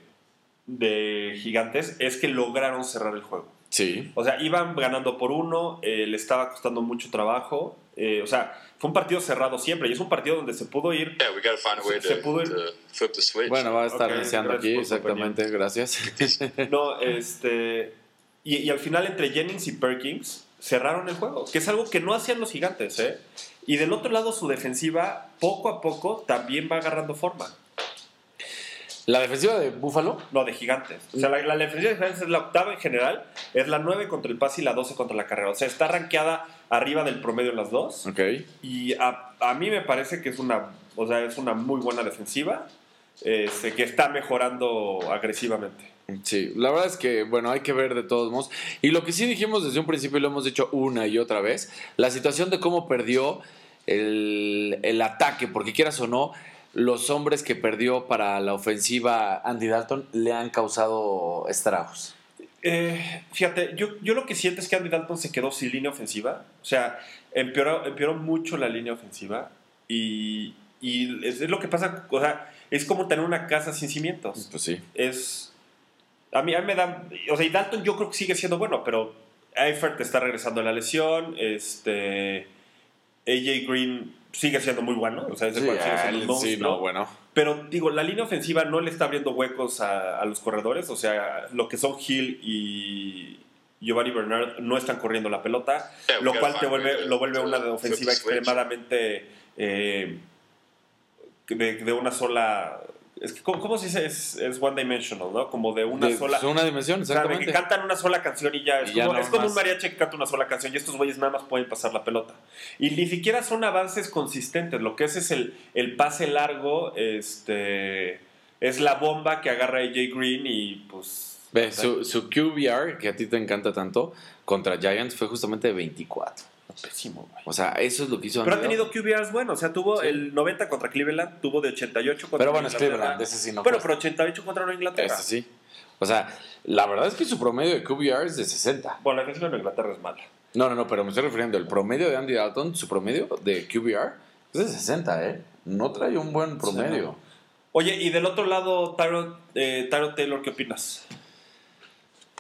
de Gigantes es que lograron cerrar el juego. Sí. O sea, iban ganando por uno, eh, le estaba costando mucho trabajo. eh, o sea, fue un partido cerrado siempre y es un partido donde se pudo ir. Yeah, we find a way Se to, pudo ir- to flip the switch. Bueno, va a estar Ok, iniciando aquí, exactamente, gracias. No, este. Y, y al final, entre Jennings y Perkins, cerraron el juego, que es algo que no hacían los gigantes, ¿eh? Y del otro lado, su defensiva, poco a poco, también va agarrando forma. La defensiva de Buffalo No, de gigantes. O sea, la, la defensiva de gigantes es la octava en general, es la 9 contra el pase y la 12 contra la carrera. O sea, está rankeada arriba del promedio en las dos. Ok. Y a, a mí me parece que es una, o sea, es una muy buena defensiva, este, que está mejorando agresivamente. Sí, la verdad es que, bueno, hay que ver de todos modos. Y lo que sí dijimos desde un principio y lo hemos dicho una y otra vez, la situación de cómo perdió el, el ataque, porque quieras o no, los hombres que perdió para la ofensiva Andy Dalton le han causado estragos. Eh, fíjate, yo, yo lo que siento es que Andy Dalton se quedó sin línea ofensiva. O sea, empeoró, empeoró mucho la línea ofensiva. Y, y es, es lo que pasa, o sea, es como tener una casa sin cimientos. Pues sí. Es, A mí, a mí me da. O sea, y Dalton yo creo que sigue siendo bueno, pero Eifert está regresando de la lesión. Este. AJ Green sigue siendo muy bueno. O sea, es de Sí, sigue siendo un ah, sí, monstruo. no, bueno. Pero digo, la línea ofensiva no le está abriendo huecos a, a los corredores. O sea, lo que son Hill y Giovanni Bernard no están corriendo la pelota, Yeah, lo cual te vuelve, lo vuelve una ofensiva extremadamente eh, de, de una sola. Es que, ¿cómo, cómo se dice? Es, es one dimensional, ¿no? Como de una De- sola. es una dimensión, O sea, de exactamente. que cantan una sola canción y ya. Es, Y ya como, no es como un mariachi que canta una sola canción y estos güeyes nada más pueden pasar la pelota. Y ni siquiera son avances consistentes. Lo que es es el, el pase largo, este. Es la bomba que agarra AJ Green y pues. Ve, su, su QBR, que a ti te encanta tanto, contra Giants fue justamente de 24. Pésimo, güey. O sea, eso es lo que hizo Pero ha tenido QBRs buenos. O sea, tuvo Sí. el 90 contra Cleveland, tuvo de 88 contra Pero bueno, es Cleveland, ese sí no Bueno, cuesta. pero 88 contra Nueva Inglaterra. Este sí. O sea, la verdad es que su promedio de QBR es de 60. Bueno, la defensiva de Nueva Inglaterra es mala. No, no, no, pero me estoy refiriendo. El promedio de Andy Dalton, su promedio de QBR es de 60, ¿eh? No trae un buen promedio. Oye, y del otro lado, Tyrod eh, Tyrod Taylor, ¿qué opinas?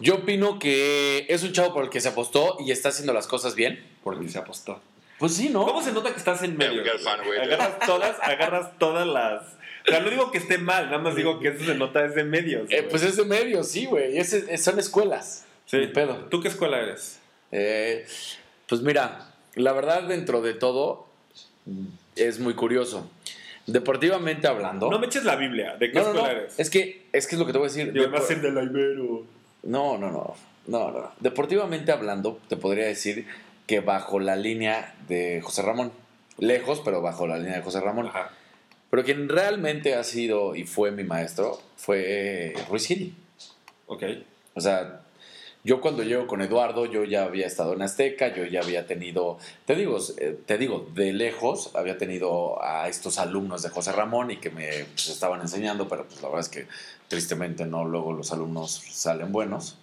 Yo opino que es un chavo por el que se apostó y está haciendo las cosas bien. Porque se apostó. Pues sí, ¿no? ¿Cómo se nota que estás en medio? Agarras todas, agarras todas las. O sea, no digo que esté mal, nada más digo que eso se nota desde medios. Eh, pues es de medio, sí, güey. Es- es- son escuelas. sí. Pedo. ¿Tú qué escuela eres? Eh, pues mira, la verdad, dentro de todo, es muy curioso. Deportivamente hablando. No me eches la Biblia. ¿De qué No, no, escuela no. eres? Es que, es que es lo que te voy a decir. Yo Depo- va a ser de la Ibero. No, no, no. No, no. Deportivamente hablando, te podría decir que bajo la línea de José Ramón. Lejos, pero bajo la línea de José Ramón. Ajá. Pero quien realmente ha sido y fue mi maestro fue Ruiz Gili. Ok. O sea, yo cuando llego con Eduardo, yo ya había estado en Azteca, yo ya había tenido, te digo, eh, te digo, de lejos había tenido a estos alumnos de José Ramón y que me pues, estaban enseñando, pero pues la verdad es que tristemente no, luego los alumnos salen buenos.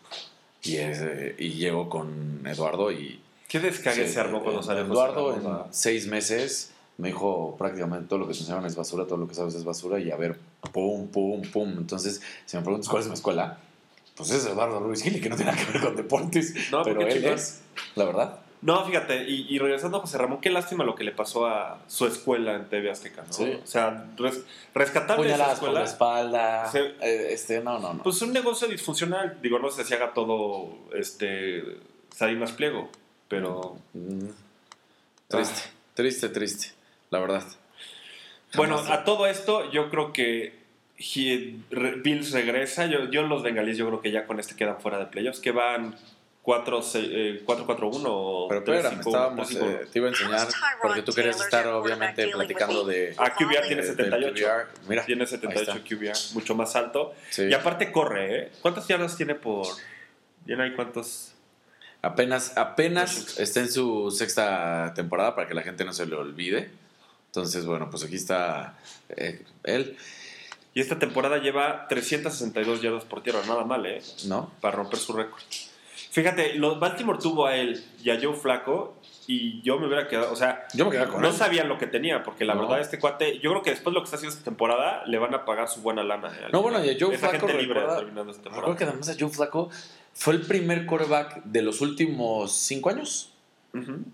Y, eh, y llego con Eduardo y... ¿Qué descague se armó cuando eh, sale Eduardo José en Ramón? seis meses me dijo prácticamente todo lo que te enseñaron es basura, todo lo que sabes es basura y a ver, pum, pum, pum. Entonces, si me preguntas cuál es mi escuela, pues es Eduardo Ruiz Gili, que no tiene nada que ver con deportes, No, pero él es, la verdad. No, fíjate, y, y regresando a José Ramón, qué lástima lo que le pasó a su escuela en TV Azteca, ¿no? Sí. O sea, res- rescatar de esa por la escuela, espalda, eh, este, no, no, no. pues un negocio disfuncional. Digo, no sé si haga todo este Salinas Pliego, pero Mm. Triste, triste, triste, la verdad. bueno, a todo esto yo creo que he- re- Bills regresa. Yo, yo los bengalíes yo creo que ya con este quedan fuera de playoffs, que van 4 eh, 4-4-1 o Pero 3-5-1, espérame, estábamos, 3-5-1. eh, te iba a enseñar, porque tú querías estar obviamente platicando de... Ah, QBR tiene de- 78. del QBR. Mira, Tiene ahí 78 está. QBR, mucho más alto. Sí. Y aparte corre, ¿eh? ¿Cuántas yardas tiene por...? ¿Bien hay cuántos? Apenas, apenas está en su sexta temporada para que la gente no se le olvide. Entonces, bueno, pues aquí está eh, él, Y esta temporada lleva 362 yardas por tierra, nada mal, ¿eh? ¿no? Para romper su récord. Fíjate, los Baltimore tuvo a él y a Joe Flaco y yo me hubiera quedado, o sea, Yo me con no él. sabían lo que tenía, porque la No. verdad este cuate, yo creo que después de lo que está haciendo esta temporada, le van a pagar su buena lana. eh, No, bueno, y a Joe Esa Flacco gente libre recuerda- terminando esta Recuerdo temporada. que además a Joe Flaco fue el primer quarterback de los últimos cinco años.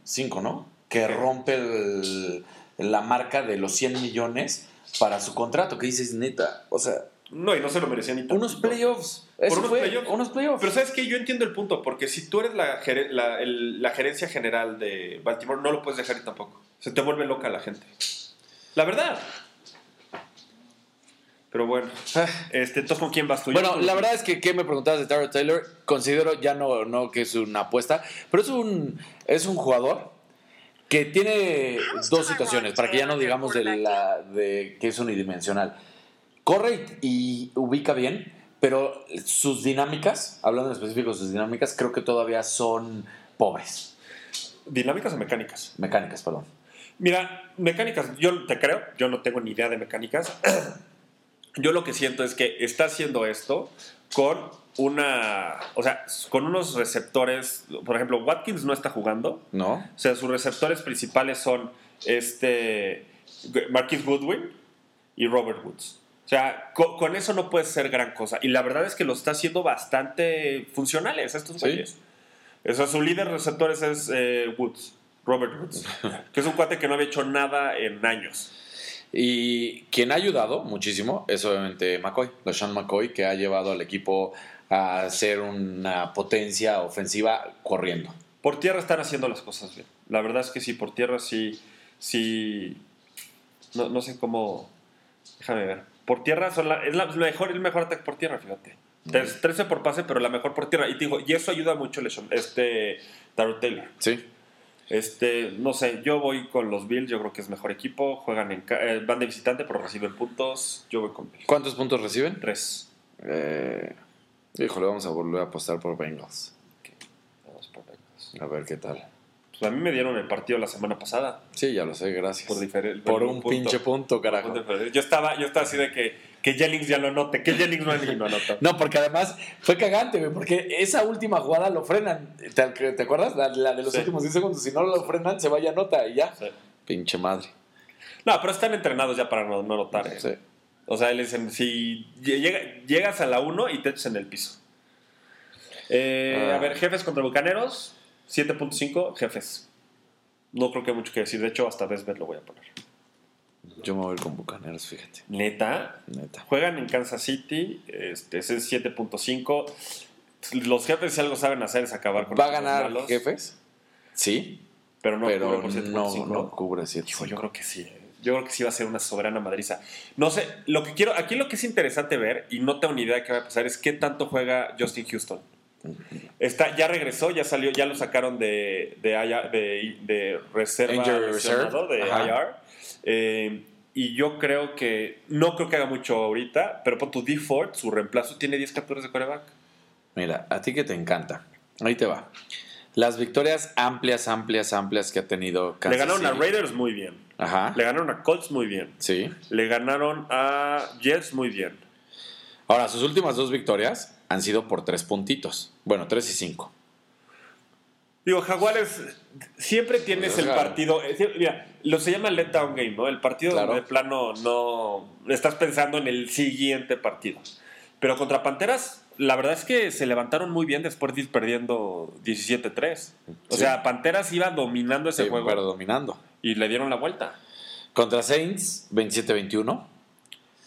Cinco, ¿no? Que rompe el- la marca de los 100 millones para su contrato. Que dices, neta, o sea, No, y no se lo merecía ni tanto. unos playoffs. Eso unos fue, playoffs. unos playoffs. Pero sabes que yo entiendo el punto, porque si tú eres la, la, el- la gerencia general de Baltimore, no lo puedes dejar ir tampoco. Se te vuelve loca la gente. La verdad. Pero bueno, Ah. este, entonces ¿con quién vas tú? Bueno, la verdad es que ¿qué me preguntabas de Tyrod Taylor? Considero ya no, no que es una apuesta, pero es un, es un jugador que tiene dos situaciones, para que ya no digamos de, la, de que es unidimensional. Corre y, y ubica bien, pero sus dinámicas, hablando en específico de sus dinámicas, creo que todavía son pobres. ¿Dinámicas o mecánicas? Mecánicas, perdón. Mira, mecánicas, yo te creo, yo no tengo ni idea de mecánicas. Yo lo que siento es que está haciendo esto con una, o sea, con unos receptores, por ejemplo, Watkins no está jugando, ¿No? o sea, sus receptores principales son este Marquis Goodwin y Robert Woods. O sea, co- con, eso no puede ser gran cosa. Y la verdad es que lo está haciendo bastante funcionales estos Sí. güeyes. Eso, su líder de receptores es eh, Woods, Robert Woods, que es un cuate que no había hecho nada en años. Y quien ha ayudado muchísimo es obviamente McCoy, LeSean McCoy, que ha llevado al equipo a ser una potencia ofensiva corriendo. Por tierra están haciendo las cosas bien. La verdad es que sí, por tierra sí. sí no, no sé cómo. Déjame ver. Por tierra son la- es la mejor, el mejor ataque por tierra, fíjate. Tres- 13 por pase, pero la mejor por tierra. Y te digo, y eso ayuda mucho este Darrell Taylor. Sí. Este, no sé, yo voy con los Bills, yo creo que es mejor equipo. Juegan en eh, van de visitante, pero reciben puntos. Yo voy con Bills. ¿Cuántos puntos reciben? Tres. Eh, híjole, vamos a volver a apostar por Bengals. Vamos por Bengals. A ver qué tal. Pues a mí me dieron el partido la semana pasada. Sí, ya lo sé, gracias. Por, diferen- Por un punto. pinche punto, carajo. Yo estaba, yo estaba así de que, que Jennings ya lo anote, que Jennings no, ni lo anota. No, porque además fue cagante, güey, porque esa última jugada lo frenan. ¿Te, te acuerdas? La, la de los Sí. últimos 10 segundos. Si no lo frenan, se vaya nota y ya. Sí. Pinche madre. No, pero están entrenados ya para no, no anotar. ¿eh? O sea, dicen, si llega- llegas a la 1 y te echas en el piso. Eh, Ah. A ver, jefes contra bucaneros, 7.5, jefes. No creo que haya mucho que decir. De hecho, hasta Vesbet lo voy a poner. Yo me voy con Bucaneros, fíjate. Neta, Neta. juegan en Kansas City, este, ese es 7.5. Los jefes si algo saben hacer es acabar con ¿Va a los ganar malos, jefes? Sí, pero no pero cubre por no, 7.5. no cubre 7. Hijo, yo creo que sí. Yo creo que sí va a ser una soberana madriza. No sé, lo que quiero, aquí lo que es interesante ver, y no tengo ni idea de qué va a pasar, es qué tanto juega Justin Houston. Está, ya regresó, ya salió, ya lo sacaron de, de, de, de reserva de. IR. Eh, y yo creo que, no creo que haga mucho ahorita, pero por tu D Ford, su reemplazo, tiene 10 capturas de coreback. Mira, a ti que te encanta. Ahí te va. Las victorias amplias, amplias, amplias que ha tenido Kansas Le ganaron a City. Raiders muy bien. Ajá. Le ganaron a Colts muy bien. Sí. Le ganaron a Jets muy bien. Ahora, sus últimas dos victorias han sido por tres puntitos. Bueno, tres y cinco. Digo, Jaguares, siempre tienes Pues, el o sea, partido. eh, Mira, lo se llama letdown game, ¿no? El partido Claro. donde de plano no. Estás pensando en el siguiente partido. Pero contra Panteras, la verdad es que se levantaron muy bien después de ir perdiendo 17-3. O Sí. sea, Panteras iba dominando ese Sí, juego pero dominando. Y le dieron la vuelta. Contra Saints, 27-21.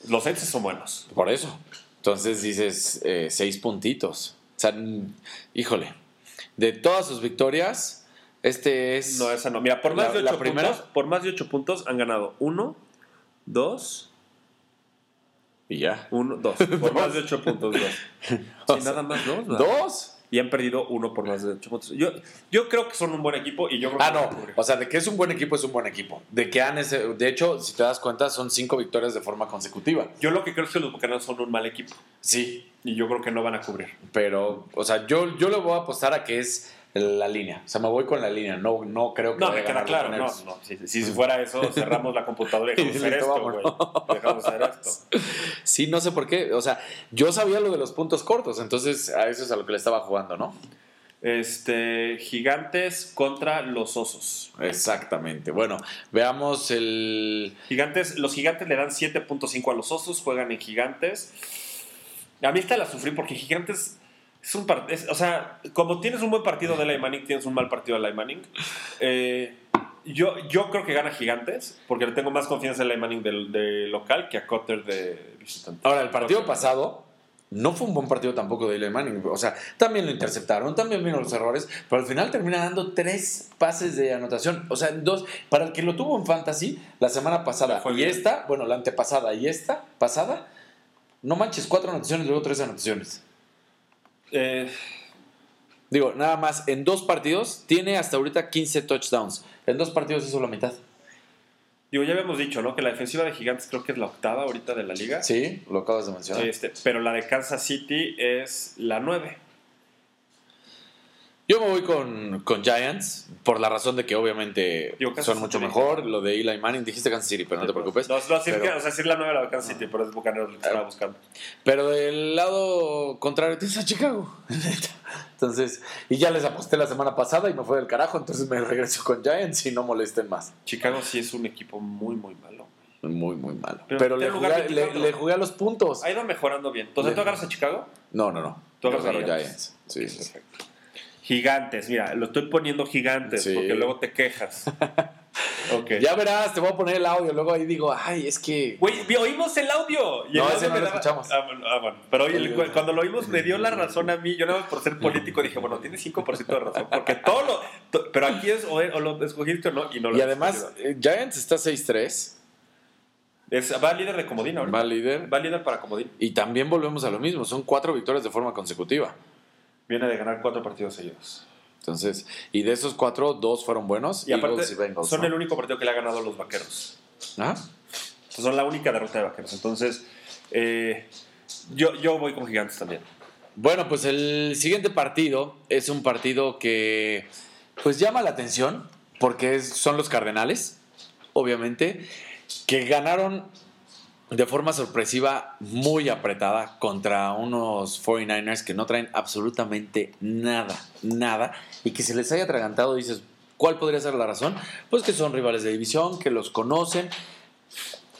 Los Saints son buenos. Por eso. Entonces dices, eh, seis puntitos. O sea, híjole. De todas sus victorias, este es. No, esa no. Mira, por más La- de la 8 primera- puntos, por más de 8 puntos han ganado 1, 2, Y ya. 1, 2. Por más de 8 puntos, 2. O Sí, nada más, ¿no? ¿Dos? Y han perdido uno por más de 8 puntos. Yo, yo creo que son un buen equipo y yo creo Ah, que no. O sea, de que es un buen equipo, es un buen equipo. De que han. ese- De hecho, si te das cuenta, son cinco victorias de forma consecutiva. Yo lo que creo es que los Bucaneros son un mal equipo Sí. y yo creo que no van a cubrir. Pero, o sea, yo, yo le voy a apostar a que es la línea. O sea, me voy con la línea. No, no creo que No, me queda claro. No, no. Si, si fuera eso, cerramos la computadora y dejamos hacer esto, güey. Dejamos de hacer esto. Sí, no sé por qué. O sea, yo sabía lo de los puntos cortos, entonces a eso es a lo que le estaba jugando, ¿no? Este, gigantes contra los osos. Exactamente. Bueno, veamos el. Gigantes, los gigantes le dan 7.5 a los osos, juegan en gigantes. A mí esta la sufrí porque gigantes es un partido. O sea, como tienes un buen partido de Eli Manning, tienes un mal partido de Eli Manning. Eh, yo, yo creo que gana gigantes porque le tengo más confianza en Eli Manning de, local que a Cotter de visitante. Ahora, el partido Cotter. pasado no fue un buen partido tampoco de Eli Manning. O sea, también lo interceptaron, también vino los errores, pero al final termina dando tres pases de anotación. O sea, dos. Para el que lo tuvo en Fantasy la semana pasada y bien. esta, bueno, la antepasada y esta pasada, no manches, cuatro anotaciones, luego tres anotaciones. Eh, Digo, nada más, en dos partidos tiene hasta ahorita 15 touchdowns. En dos partidos hizo la mitad. digo, ya habíamos dicho, ¿no? Que la defensiva de gigantes creo que es la octava ahorita de la liga. Sí, lo acabas de mencionar. Este, pero la de Kansas City es la 9. Yo me voy con, con Giants por la razón de que obviamente son City. mucho mejor. Lo de Eli Manning, dijiste Kansas City, pero no te preocupes. No, no, sí, Pero- o sea, sí es la 9 la de Kansas City, pero es Bucaneros lo que estaba buscando. Pero del lado contrario tienes a Chicago. Entonces, y ya les aposté la semana pasada y me fue del carajo, entonces me regreso con Giants y no molesten más. Chicago sí es un equipo muy, muy malo. Muy, muy malo. Pero le, jugué, le, 24. le jugué a los puntos. Ha ido mejorando bien. Entonces, Le- ¿tú agarras a Chicago? No, no, no. Tú agarras a Giants. Giants. Sí, sí, sí. Gigantes, mira, lo estoy poniendo gigantes Sí. porque luego te quejas. Ya verás, te voy a poner el audio. Luego ahí digo, ay, es que. Güey, oímos el audio. Y el No, audio ese no me lo daba- escuchamos. Ah, bueno, ah, bueno. Pero oye, el- cu- cuando lo oímos me dio la razón a mí. Yo nada más por ser político dije, bueno, tiene 5% de razón. Porque todo lo... to- pero aquí es o, lo escogiste o no. Y, no lo Y además, eh, Giants está 6-3. Es, va líder de comodín ahorita. Va líder. Va líder para comodín. Y también volvemos a lo mismo. Son cuatro victorias de forma consecutiva. Viene de ganar cuatro partidos seguidos. Entonces, y de esos cuatro, dos fueron buenos. Y aparte, y Bengals. son ¿no? el único partido que le ha ganado a los vaqueros. ¿Ah? Son la única derrota de vaqueros. Entonces, eh, yo, yo voy con gigantes también. Bueno, pues el siguiente partido es un partido que pues llama la atención porque es- son los Cardenales, obviamente, que ganaron de forma sorpresiva muy apretada contra unos 49ers que no traen absolutamente nada, nada, y que se les haya atragantado, dices, ¿cuál podría ser la razón? Pues que son rivales de división, que los conocen.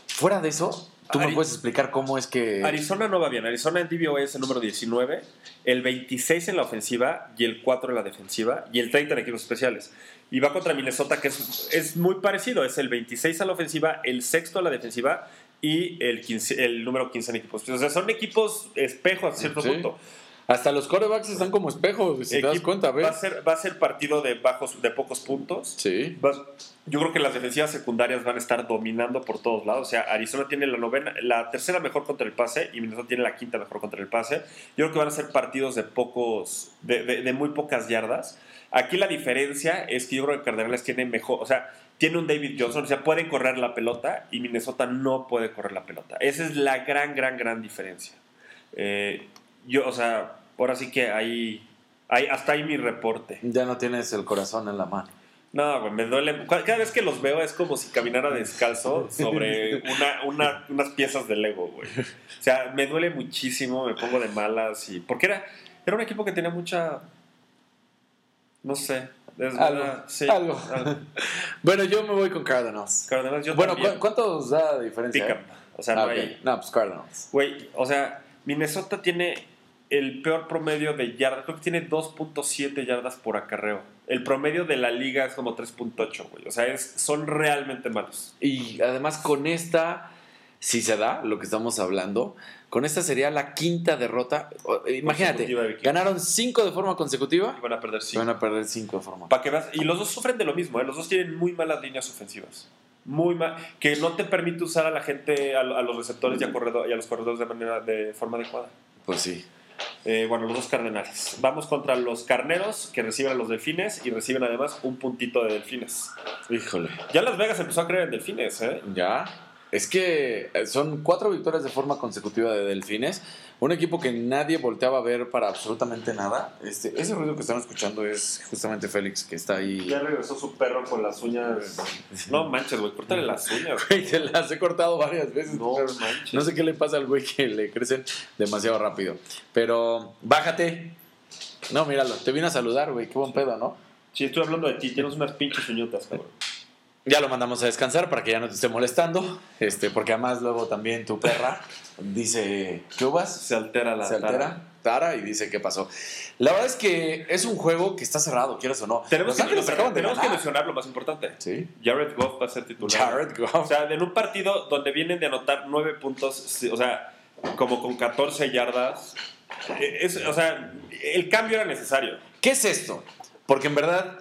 Fuera de eso, ¿tú me puedes explicar cómo es que... Arizona no va bien. Arizona en DVOA es el número 19, el 26 en la ofensiva y el 4 en la defensiva y el 30 en equipos especiales. Y va contra Minnesota, que es, es muy parecido. Es el 26 a la ofensiva, el sexto a la defensiva y el, 15 el número 15 en equipos. O sea, son equipos espejos a cierto Sí. punto. Hasta los corebacks están como espejos, si te das cuenta, va, a ¿ves? ser, va a ser partido de, bajos, de pocos puntos. Sí. Yo creo que las defensivas secundarias van a estar dominando por todos lados. O sea, Arizona tiene la novena, la tercera mejor contra el pase y Minnesota tiene la quinta mejor contra el pase. Yo creo que van a ser partidos de pocos, de, de- de muy pocas yardas. Aquí la diferencia es que yo creo que Cardenales tiene mejor, o sea, tiene un David Johnson, o sea, pueden correr la pelota y Minnesota no puede correr la pelota. Esa es la gran, gran, gran diferencia. Eh, yo, o sea, ahora sí que ahí, ahí, hasta ahí mi reporte. Ya no tienes el corazón en la mano. No, güey, me duele. Cada vez que los veo es como si caminara descalzo sobre una, una- unas piezas de Lego, güey. O sea, me duele muchísimo, me pongo de malas y. Porque era, era un equipo que tenía mucha. No sé. Es Algo, verdad, sí, algo. Bueno, yo me voy con Cardinals. Cardinals, yo bueno, también. ¿cu- ¿cuántos da de diferencia? Pick up. O sea, Ah, no ok. hay. No, pues Cardinals. Güey, o sea, Minnesota tiene el peor promedio de yardas. Creo que tiene 2.7 yardas por acarreo. El promedio de la liga es como 3.8, güey. O sea, es, son realmente malos. Y además con esta, si se da lo que estamos hablando, con esta sería la quinta derrota. O- Imagínate, ganaron cinco de forma consecutiva Y van a perder sí. van a perder cinco de forma. Para que veas, y los dos sufren de lo mismo, ¿eh? los dos tienen muy malas líneas ofensivas. Muy mal, que no te permite usar a la gente, a, a los receptores y a, corredor, y a los corredores de manera de forma adecuada. Pues sí. Eh, bueno, los dos cardenales. Vamos contra los carneros que reciben a los delfines y reciben además un puntito de delfines. Híjole. Ya Las Vegas empezó a creer en delfines, ¿eh? Ya. Es que eh, son cuatro victorias de forma consecutiva de Delfines. Un equipo que nadie volteaba a ver para absolutamente nada. Este, ese ruido que están escuchando es justamente Félix, que está ahí. Ya regresó su perro con las uñas. No manches, güey, córtale las uñas. Güey, se las he cortado varias veces. No manches. no sé qué le pasa al güey que le crecen demasiado rápido. Pero bájate. No, míralo. Te vine a saludar, güey. Qué buen pedo, ¿no? Sí, estoy hablando de ti, tienes unas pinches uñotas, cabrón. Ya lo mandamos a descansar para que ya no te esté molestando. Este, porque además luego también tu perra dice, ¿qué uvas? Se altera la se altera, tara. Tara, y dice qué pasó. La verdad es que es un juego que está cerrado, quieras o no. Tenemos, Los que, Ángeles no, acaban de tenemos que ganar. mencionar lo más importante. Sí. Jared Goff va a ser titular. Jared Goff. O sea, en un partido donde vienen de anotar nueve puntos, o sea, como con 14 yardas. eh, es- o sea, el cambio era necesario. ¿Qué es esto? Porque en verdad,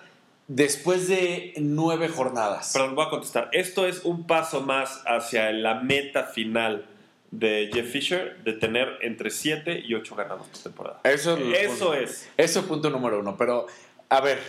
después de nueve jornadas, les voy a contestar. Esto es un paso más hacia la meta final de Jeff Fisher de tener entre 7 y 8 ganados por temporada. eso es, el Eso es. Eso es punto número uno. Pero, a ver,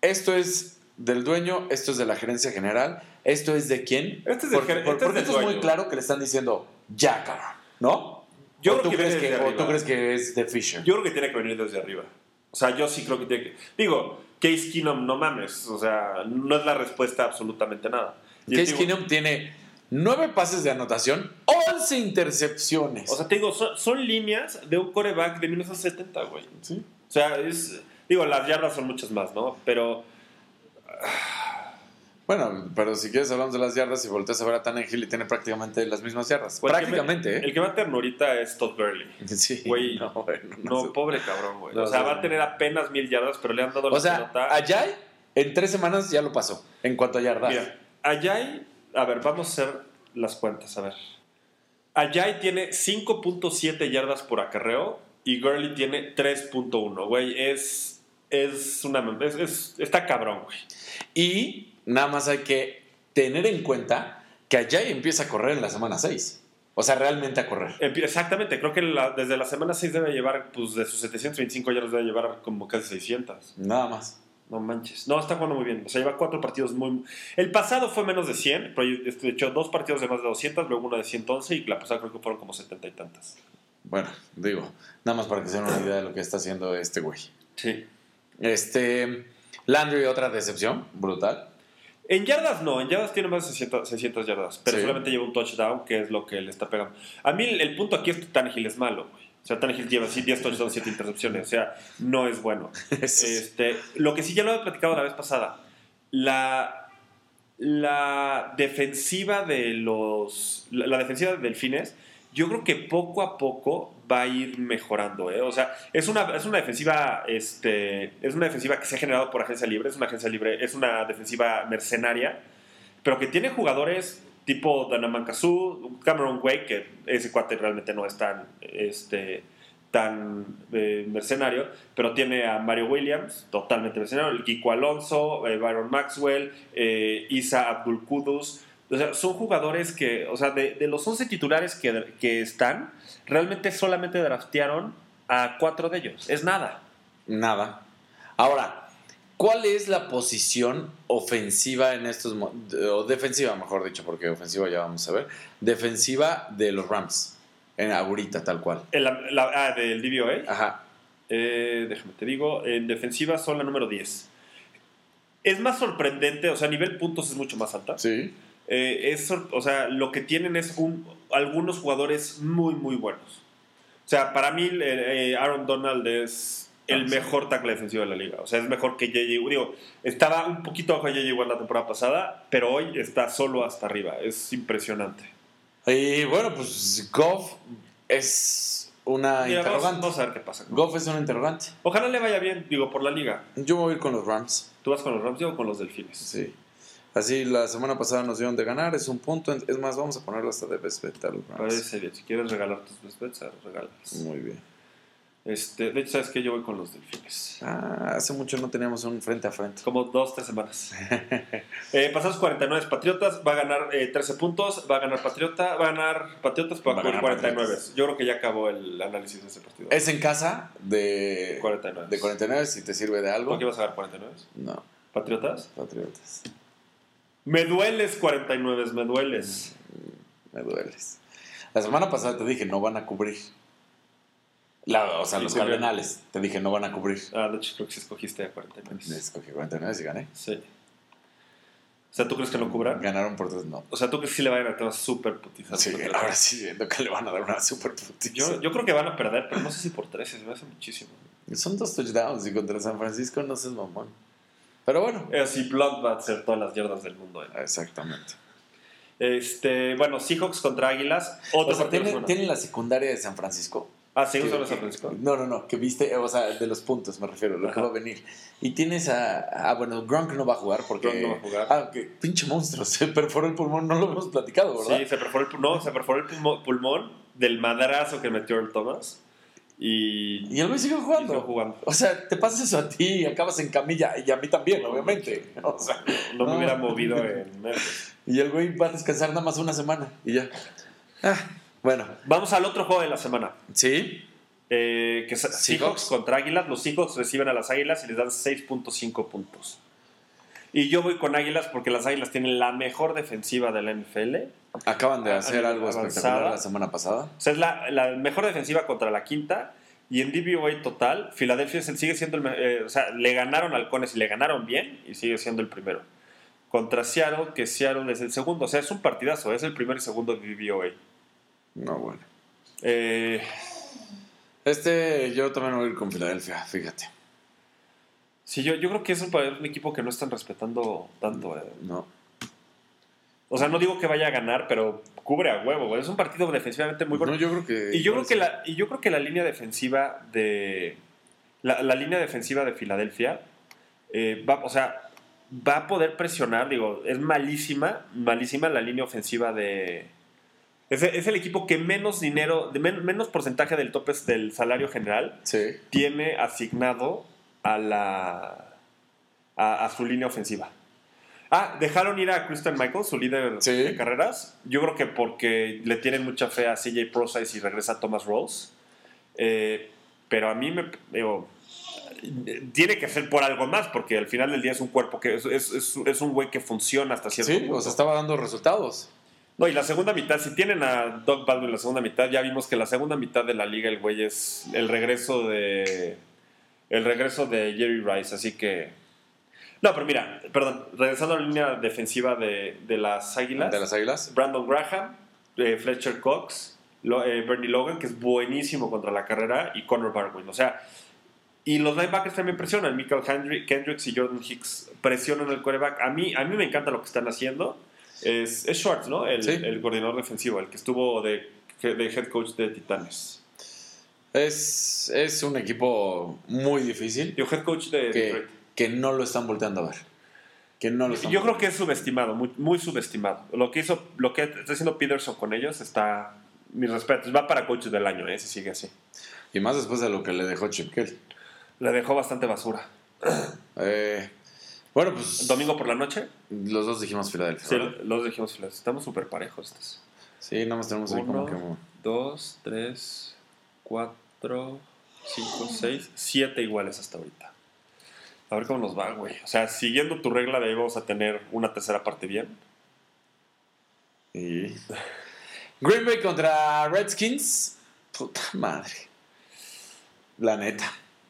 esto es del dueño, esto es de la gerencia general, esto es de quién. Este es porque por- este es porque esto es muy claro que le están diciendo, ya, cabrón, ¿no? Yo ¿O creo tú que crees que, o tú crees que es de Fisher? Yo creo que tiene que venir desde arriba. O sea, yo sí creo que tiene que. Digo, Case Keenum, no mames. O sea, no es la respuesta a absolutamente nada. Y Case digo- Keenum tiene nueve pases de anotación, 11 intercepciones. O sea, te digo, son, son líneas de un coreback de 1970, güey. Sí. O sea, es. Digo, las yardas son muchas más, ¿no? Pero. Bueno, pero si quieres hablamos de las yardas y volteas a ver a Tannehill y tiene prácticamente las mismas yardas. El que me- prácticamente, ¿eh? El que va a ternurita es Todd Gurley. Sí. Güey, no, bueno, no No, sé. pobre cabrón, güey. No o sea, va a tener apenas mil yardas, pero le han dado la O sea, pelota. Ajay en tres semanas ya lo pasó en cuanto a yardas. Mira, Ayay, a ver, vamos a hacer las cuentas, a ver. Ayay tiene 5.7 yardas por acarreo y Gurley tiene 3.1, güey. Es, es una... es- es- está cabrón, güey. Y nada más hay que tener en cuenta que Ajay empieza a correr en la semana 6. O sea, realmente a correr. Exactamente, creo que la- desde la semana 6 debe llevar, pues de sus 725 yardas debe llevar como casi 600. Nada más. No manches. No, está jugando muy bien. O sea, lleva cuatro partidos muy... El pasado fue menos de 100, pero de hecho dos partidos de más de 200, luego uno de 111 y la pasada creo que fueron como 70 y tantas. Bueno, digo, nada más para que se den una idea de lo que está haciendo este güey. Sí. Este. Landry, otra decepción, brutal. En yardas no, en yardas tiene más de 600, 600 yardas, pero Sí. solamente lleva un touchdown, que es lo que le está pegando. A mí el, el punto aquí es que Tannehill es malo, güey. O sea, Tannehill lleva así 10 touchdowns, 7 intercepciones, o sea, no es bueno. Este, lo que sí ya lo he platicado la vez pasada, la, la defensiva de los. La, la defensiva de Delfines, yo creo que poco a poco va a ir mejorando. ¿eh? O sea, es una, es una defensiva. Este, es una defensiva que se ha generado por agencia libre. Es una agencia libre. Es una defensiva mercenaria. Pero que tiene jugadores tipo Danaman Kazoo, Cameron Wake, que ese cuate realmente no es tan. Este, tan eh, mercenario, pero tiene a Mario Williams, totalmente mercenario, el Kiko Alonso, eh, Byron Maxwell, Isa Abdul Kudus. O sea, son jugadores que, o sea, de, de los 11 titulares que, que están, realmente solamente draftearon a cuatro de ellos. Es nada. Nada. Ahora, ¿cuál es la posición ofensiva en estos o defensiva, mejor dicho, porque ofensiva ya vamos a ver, defensiva de los Rams en ahorita tal cual. El, la- ah, del DVOA. Ajá. Eh, déjame te digo, en defensiva son la número 10. Es más sorprendente, o sea, a nivel puntos es mucho más alta. Sí. Eh, es, o sea, lo que tienen es un- algunos jugadores muy, muy buenos. O sea, para mí eh, Aaron Donald es el Ah, mejor tackle defensivo de la liga. O sea, es mejor que JJ. Digo, estaba un poquito abajo de JJ la temporada pasada, pero hoy está solo hasta arriba. Es impresionante. Y bueno, pues Goff es una Mira, interrogante. vamos a ver qué pasa. Goff es una interrogante. Ojalá le vaya bien, digo, por la liga. Yo me voy a ir con los Rams. ¿Tú vas con los Rams yo o con los Delfines? Sí. Así la semana pasada nos dieron de ganar, es un punto. Es más, vamos a ponerlo hasta de best bet. Parece bien. Si quieres regalar tus best bets, regalas. Muy bien. Este, de hecho, ¿sabes qué? Yo voy con los Delfines. Ah, hace mucho no teníamos un frente a frente. Como dos, tres semanas. eh, pasados 49 Patriotas, va a ganar eh, 13 puntos, va a ganar Patriota, va a ganar Patriotas, va a ganar 49. Patriotas. Yo creo que ya acabó el análisis de ese partido. Es en casa de 49. de 49, si te sirve de algo. ¿Por qué vas a ganar 49? No, ¿Patriotas? Patriotas. Me dueles 49, me dueles. Me dueles. La semana pasada te dije, no van a cubrir. La- o sea, Sí, los. Cardenales. Te dije, no van a cubrir. Ah, de hecho, creo que sí escogiste a 49. Escogí 49 y gané. Sí. O sea, ¿tú crees que lo cubran? Ganaron por tres, no. O sea, ¿tú crees que sí le vayan a tener súper putizas? Sí, ahora sí siento que le van a dar una super putiza. Yo, yo creo que van a perder, pero no sé si por 13, se me hace muchísimo. Son dos touchdowns y contra San Francisco no seas mamón. Pero bueno. Sí, Blood va a todas las yardas del mundo. eh. Exactamente. Este, bueno, Seahawks contra Águilas. Otro O sea, partido ¿tiene, semana. ¿tiene la secundaria de San Francisco? Ah, sí, Que- que- San Francisco. No, no, no, que viste, o sea, de los puntos me refiero, lo que Ajá. va a venir. Y tienes a, ah, bueno, Gronk no va a jugar porque... Gronk no va a jugar. Ah, que pinche monstruo, se perforó el pulmón, no lo hemos platicado, ¿verdad? Sí, se perforó el, pu- no, se perforó el pulmón del madrazo que metió el Thomas. Y, Y el güey sigue y jugando. siguió jugando. O sea, te pasa eso a ti y acabas en camilla, y a mí también, obviamente. O sea, No me hubiera movido en y el güey va a descansar nada más una semana y ya. Ah, bueno, Vamos al otro juego de la semana. sí, Eh, que es Seahawks. Seahawks contra Águilas. Los Seahawks reciben a las Águilas y les dan 6.5 puntos. Y yo voy con Águilas porque las Águilas tienen la mejor defensiva de la NFL. Acaban de hacer algo avanzada. espectacular la semana pasada. O sea, es la, la mejor defensiva contra la quinta. Y en DVOA total, Filadelfia sigue siendo el. eh, o sea, le ganaron halcones y le ganaron bien y sigue siendo el primero. Contra Seattle, que Seattle es el segundo. O sea, es un partidazo. Es el primero y segundo de DVOA. No, bueno. Eh, Este, yo también voy a ir con Filadelfia, fíjate. sí, yo, yo creo que es un, un equipo que no están respetando tanto. eh. No. O sea, no digo que vaya a ganar, pero cubre a huevo, güey. Es un partido defensivamente muy bueno. No, yo creo que. y, yo creo que la, y yo creo que la línea defensiva de. La, la línea defensiva de Filadelfia eh, va, o sea, va a poder presionar, digo, es malísima, malísima la línea ofensiva de. Es, es el equipo que menos dinero, de men- menos porcentaje del tope del salario general Sí. tiene asignado a la a, a su línea ofensiva. Ah, dejaron ir a Christian Michael, su líder Sí. de carreras. Yo creo que porque le tienen mucha fe a CJ Procise y regresa Thomas Rose. Eh, pero a mí me digo, tiene que ser por algo más, porque al final del día es un cuerpo que es, es- es- es un güey que funciona hasta cierto Sí, punto. o sea, estaba dando resultados. No, y la segunda mitad, si tienen a Doug Baldwin en la segunda mitad, ya vimos que la segunda mitad de la liga el güey es el regreso de el regreso de Jerry Rice, así que no, pero mira, perdón, regresando a la línea defensiva de, de las Águilas, De las águilas. Brandon Graham, eh, Fletcher Cox, Lo- eh, Bernie Logan, que es buenísimo contra la carrera, y Connor Barwin, o sea, y los linebackers también presionan, Michael Kendricks y Jordan Hicks presionan el quarterback. A mí, a mí me encanta lo que están haciendo. Es, es Schwartz, ¿no? El, Sí. el coordinador defensivo, el que estuvo de, de head coach de Titanes. Es, es un equipo muy difícil Yo, head coach de que. Que no lo están volteando a ver. Que no lo están Yo creo que es subestimado, muy, muy subestimado. Lo que hizo, lo que está haciendo Peterson con ellos está. Mis respetos. Va para coach del año, ¿eh? Si sigue así. Y más después de lo que le dejó Chip Kelly. Le dejó bastante basura. Eh, bueno, pues Domingo por la noche. los dos dijimos Filadelfia. Sí, ¿verdad? los dijimos filas. Estamos súper parejos estos. Sí, nada más tenemos ahí como Uno. que... Dos, tres, cuatro, cinco, seis, siete iguales hasta ahorita. A ver cómo nos va, güey. O sea, siguiendo tu regla de ahí vamos a tener una tercera parte bien. Y... Green Bay contra Redskins. Puta madre. La neta.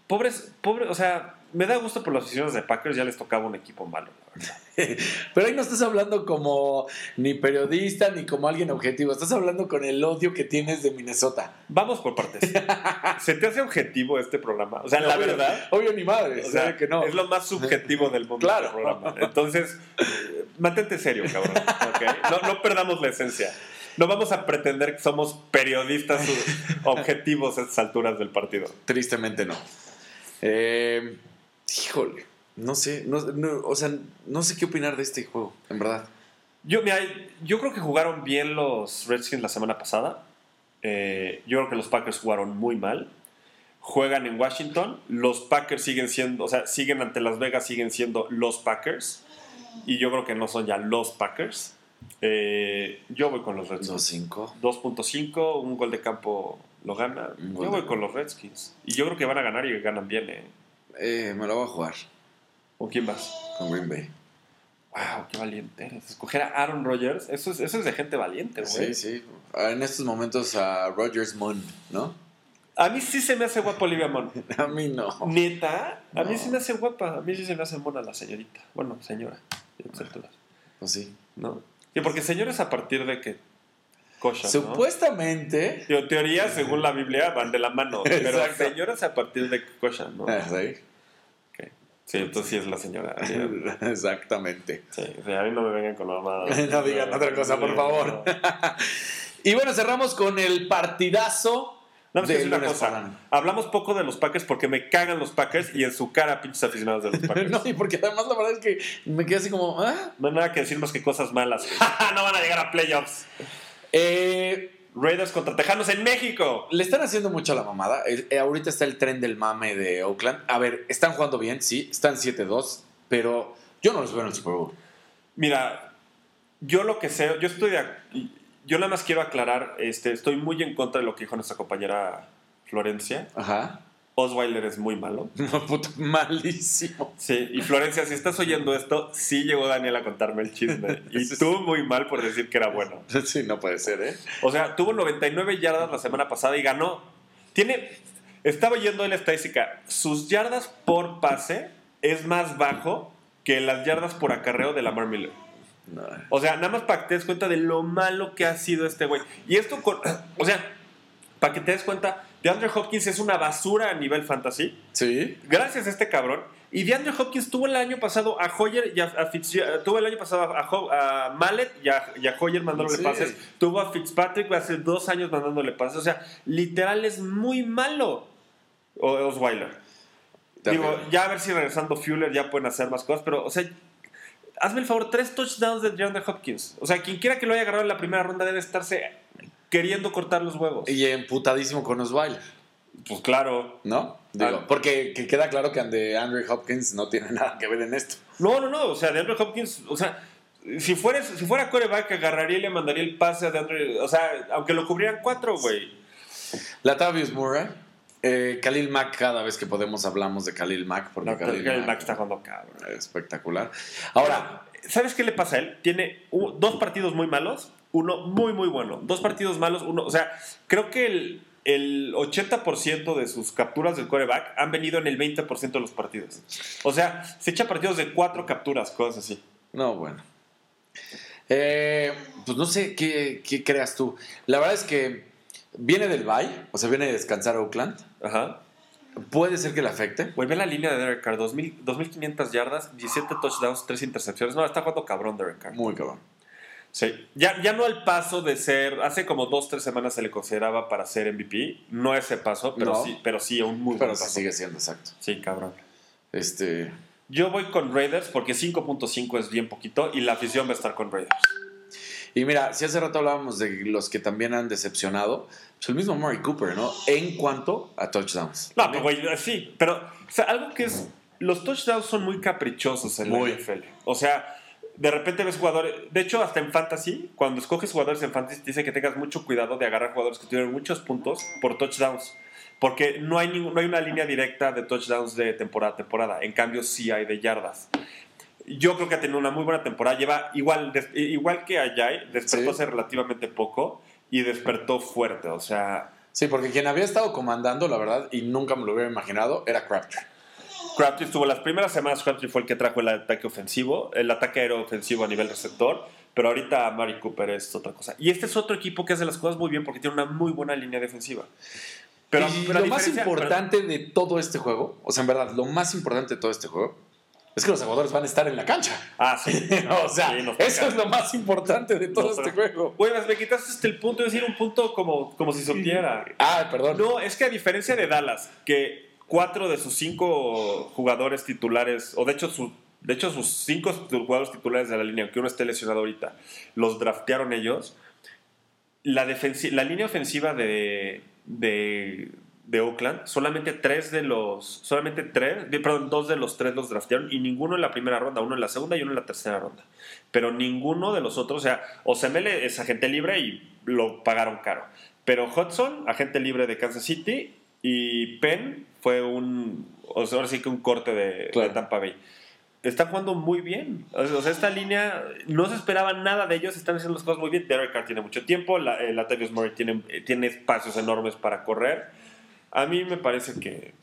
Pobres, pobres, o sea, me da gusto por los aficionados de Packers, ya les tocaba un equipo malo. Pero ahí no estás hablando como ni periodista ni como alguien objetivo. Estás hablando con el odio que tienes de Minnesota. Vamos por partes. ¿Se te hace objetivo este programa? O sea, la Obvio- verdad, Obvio ni madre. o sea, que no. es lo más subjetivo del mundo Claro. programa. Entonces, eh, mantente serio, cabrón. No, no perdamos la esencia. No vamos a pretender que somos periodistas objetivos a estas alturas del partido. Tristemente no. Eh, híjole. No sé. No, no, o sea, no sé qué opinar de este juego, en verdad. Yo, mira, yo creo que jugaron bien los Redskins la semana pasada. Eh, yo creo que los Packers jugaron muy mal. Juegan en Washington. Los Packers siguen siendo, o sea, siguen ante Las Vegas, siguen siendo los Packers. Y yo creo que no son ya los Packers. Eh, yo voy con los Redskins. 2-5. 2.5, un gol de campo lo gana. Yo voy con los Redskins. Y yo creo que van a ganar y ganan bien. ¿eh? Eh, me lo voy a jugar ¿Con quién vas? con Green Bay. Wow, qué valiente eres. Escoger a Aaron Rodgers, eso es, eso es de gente valiente, güey. Sí, sí. En estos momentos a Rogers Moon, ¿no? A mí sí se me hace guapa Olivia Munn. A mí no. Neta, a mí sí me hace guapa. A mí sí se me hace mona la señorita. Bueno, señora. Pues sí. ¿No? Y porque señora es a partir de que ¿no? Supuestamente. Digo, teoría, según la Biblia, van de la mano. Pero Exacto. señora es a partir de cocha, ¿no? Ah, sí. Sí, entonces sí es la señora. Sí, Exactamente. sí, a mí no me vengan con la mamá. No digan otra cosa, por favor. Y bueno, cerramos con el partidazo. No, es una cosa. por la- Hablamos poco de los Packers porque me cagan los Packers y en su cara pinches aficionados de los Packers. No, y porque además la verdad es que me quedé así como. ¿ah? No hay nada que decir más que cosas malas. no van a llegar a playoffs. Eh, Raiders contra Tejanos en México. le están haciendo mucho a la mamada. Eh, ahorita está el tren del mame de Oakland. A ver, están jugando bien, sí, están 7-2, pero yo no los veo en el Super Bowl. Mira, yo lo que sé, yo estoy yo nada más quiero aclarar, este, estoy muy en contra de lo que dijo nuestra compañera Florencia. Ajá. Osweiler es muy malo. Malísimo. Sí, y Florencia, si estás oyendo esto, sí llegó Daniel a contarme el chisme. Y tú muy mal por decir que era bueno. Sí, no puede ser, ¿eh? O sea, tuvo 99 yardas la semana pasada y ganó. Tiene. Estaba yendo en la estadística. Sus yardas por pase es más bajo que las yardas por acarreo de Lamar Miller. No. O sea, nada más para que te des cuenta de lo malo que ha sido este güey. Y esto con. O sea, para que te des cuenta DeAndre Hopkins es una basura a nivel fantasy. Sí. Gracias a este cabrón. Y DeAndre Hopkins tuvo el año pasado a Hoyer y a, a Fitzgerald- tuvo el año pasado a, Ho- a Mallet y a, y a Hoyer mandándole Sí. pases. Tuvo a Fitzpatrick hace dos años mandándole pases. O sea, literal es muy malo. O Osweiler. Terrible. Digo, ya a ver si regresando Fuller ya pueden hacer más cosas, pero, o sea, hazme el favor, tres touchdowns de DeAndre Hopkins. O sea, quien quiera que lo haya agarrado en la primera ronda debe estarse queriendo cortar los huevos. Y emputadísimo con Osweiler, Pues claro. ¿no? Digo, Ah. porque que queda claro que de Andrew Hopkins no tiene nada que ver en esto. No, no, no. O sea, DeAndre Hopkins, o sea, si, fuera, si fuera coreback, agarraría y le mandaría el pase a DeAndre. O sea, aunque lo cubrieran cuatro, güey. Latavius Murray. Eh, Khalil Mack, cada vez que podemos hablamos de Khalil Mack, porque No, Khalil el Mack Mac está jugando cabrón. es espectacular. Ahora, ¿sabes qué le pasa a él? Tiene dos partidos muy malos, uno muy, muy bueno. Dos partidos malos, uno. O sea, creo que el, el 80% de sus capturas del coreback han venido en el 20% de los partidos. O sea, se echa partidos de cuatro capturas, cosas así. no, bueno. Eh, pues no sé ¿qué, qué creas tú. La verdad es que viene del bye, o sea, viene a descansar a Oakland. Ajá. Puede ser que le afecte. Güey, ve la línea de Derek Carr: 2000 2.500 yardas, 17 touchdowns, 3 intercepciones. No, está jugando cabrón Derek Carr. Muy cabrón. Sí. Ya, ya no al paso de ser. Hace como 2-3 semanas se le consideraba para ser MVP. No ese paso, pero, No. sí, pero sí un muy Pero buen paso. sigue siendo exacto. Sí, cabrón. Este. Yo voy con Raiders porque 5.5 es bien poquito y la afición va a estar con Raiders. Y mira, si hace rato hablábamos de los que también han decepcionado, pues el mismo Murray Cooper, ¿no? En cuanto a touchdowns. No, pero güey, sí, pero o sea, algo que es. Los touchdowns son muy caprichosos en Muy. la NFL. O sea, de repente ves jugadores. De hecho, hasta en fantasy, cuando escoges jugadores en fantasy, te dice que tengas mucho cuidado de agarrar jugadores que tuvieron muchos puntos por touchdowns. Porque no hay, ningún- no hay una línea directa de touchdowns de temporada a temporada. En cambio, sí hay de yardas. Yo creo que ha tenido una muy buena temporada. Lleva igual, des- igual que Ajay, despertó Sí. hace relativamente poco y despertó fuerte. O sea, Sí, porque quien había estado comandando, la verdad, y nunca me lo hubiera imaginado, era Crabtree. Crabtree estuvo las primeras semanas, Crabtree fue el que trajo el ataque ofensivo, el ataque aéreo ofensivo a nivel receptor, pero ahorita Mari Cooper es otra cosa. Y este es otro equipo que hace las cosas muy bien porque tiene una muy buena línea defensiva. Pero, y pero a lo más importante de todo este juego, o sea, en verdad, lo más importante de todo este juego, es que los jugadores van a estar en la cancha. Ah, sí. o sea, Sí, eso es lo más importante de todo este juego. Güey, me quitaste hasta el punto de decir un punto como, como si supiera. Ah, perdón. No, es que a diferencia de Dallas, que cuatro de sus cinco jugadores titulares, o de hecho, su- de hecho sus cinco jugadores titulares de la línea, aunque uno esté lesionado ahorita, los draftearon ellos, la, la línea ofensiva de, de, de Oakland, solamente tres de los, solamente tres, perdón, dos de los tres los draftearon y ninguno en la primera ronda, uno en la segunda y uno en la tercera ronda. Pero ninguno de los otros, o sea, Osemele es agente libre y lo pagaron caro. Pero Hudson, agente libre de Kansas City, y Penn fue un, o sea, ahora sí que un corte de, Claro. de Tampa Bay. Está jugando muy bien. O sea, esta línea no se esperaba nada de ellos. Están haciendo las cosas muy bien. Derek Carr tiene mucho tiempo. La, eh, Latavius Murray tiene, eh, tiene espacios enormes para correr. A mí me parece que,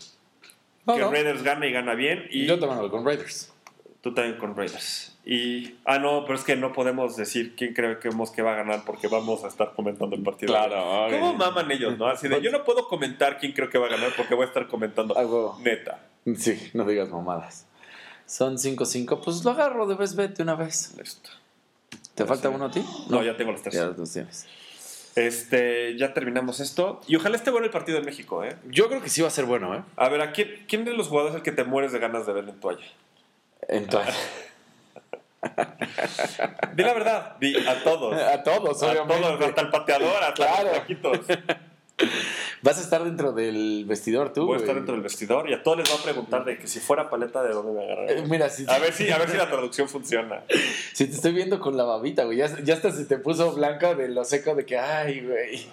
No, que no. Raiders gana y gana bien. Y Yo también con Raiders. tú también con Raiders. Y, ah, no, pero es que no podemos decir quién creemos que va a ganar porque vamos a estar comentando el partido. Claro, ¿Cómo maman ellos, no? Así de, yo no puedo comentar quién creo que va a ganar porque voy a estar comentando. Ah, huevo. Neta. Sí, no digas mamadas. Son 5-5, pues lo agarro de vez, vete una vez. Listo. ¿Te falta uno a ti? No, ya tengo los tres. Ya los tienes. Este, ya terminamos esto. Y ojalá esté bueno el partido en México, ¿eh? Yo creo que sí va a ser bueno, ¿eh? A ver, ¿a quién, quién de los jugadores es el que te mueres de ganas de ver en toalla? Entonces, Di la verdad, di a todos. a todos, A obviamente. todos, hasta el pateador, hasta Claro. los taquitos. Vas a estar dentro del vestidor tú. Voy a estar dentro del vestidor y a todos les voy a preguntar de que si fuera paleta, ¿de dónde me Eh, agarraría? Mira, si, A ver si, a ver si la traducción funciona. si te estoy viendo con la babita, güey, ya, ya hasta se te puso blanca de lo seco de que, ay, güey.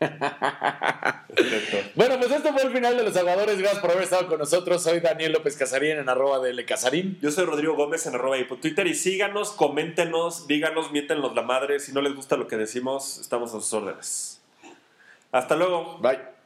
Bueno, pues esto fue el final de Los Salvadores. Gracias por haber estado con nosotros. Soy Daniel López Casarín en arroba de Casarín. Yo soy Rodrigo Gómez en arroba y por Twitter y síganos, coméntenos, díganos, miéntenos la madre. Si no les gusta lo que decimos, estamos a sus órdenes. Hasta luego. Bye.